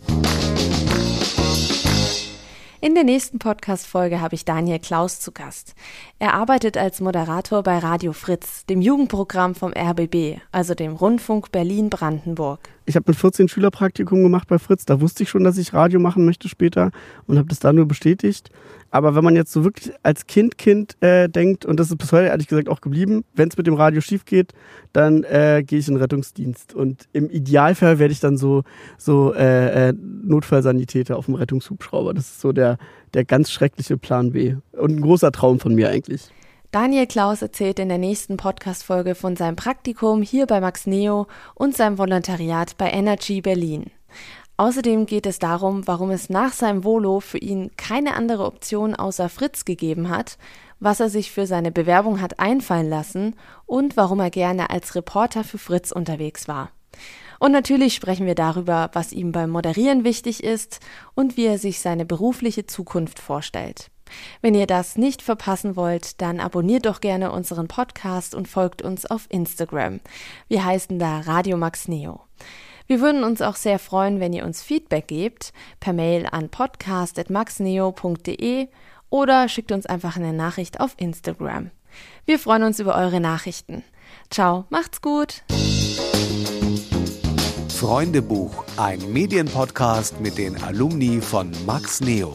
In der nächsten Podcast-Folge habe ich Daniel Klaus zu Gast. Er arbeitet als Moderator bei Radio Fritz, dem Jugendprogramm vom RBB, also dem Rundfunk Berlin-Brandenburg. Ich habe mit 14 Schülerpraktikum gemacht bei Fritz. Da wusste ich schon, dass ich Radio machen möchte später und habe das da nur bestätigt. Aber wenn man jetzt so wirklich als Kind, Kind äh, denkt, und das ist bis heute ehrlich gesagt auch geblieben, wenn es mit dem Radio schief geht, dann äh, gehe ich in den Rettungsdienst. Und im Idealfall werde ich dann so, so äh, äh, Notfallsanitäter auf dem Rettungshubschrauber. Das ist so der, der ganz schreckliche Plan B. Und ein großer Traum von mir eigentlich. Daniel Klaus erzählt in der nächsten Podcast-Folge von seinem Praktikum hier bei Max Neo und seinem Volontariat bei Energy Berlin. Außerdem geht es darum, warum es nach seinem Volo für ihn keine andere Option außer Fritz gegeben hat, was er sich für seine Bewerbung hat einfallen lassen und warum er gerne als Reporter für Fritz unterwegs war. Und natürlich sprechen wir darüber, was ihm beim Moderieren wichtig ist und wie er sich seine berufliche Zukunft vorstellt. Wenn ihr das nicht verpassen wollt, dann abonniert doch gerne unseren Podcast und folgt uns auf Instagram. Wir heißen da Radio Max Neo. Wir würden uns auch sehr freuen, wenn ihr uns Feedback gebt, per Mail an podcast.maxneo.de oder schickt uns einfach eine Nachricht auf Instagram. Wir freuen uns über eure Nachrichten. Ciao, macht's gut! Freundebuch, ein Medienpodcast mit den Alumni von Max Neo.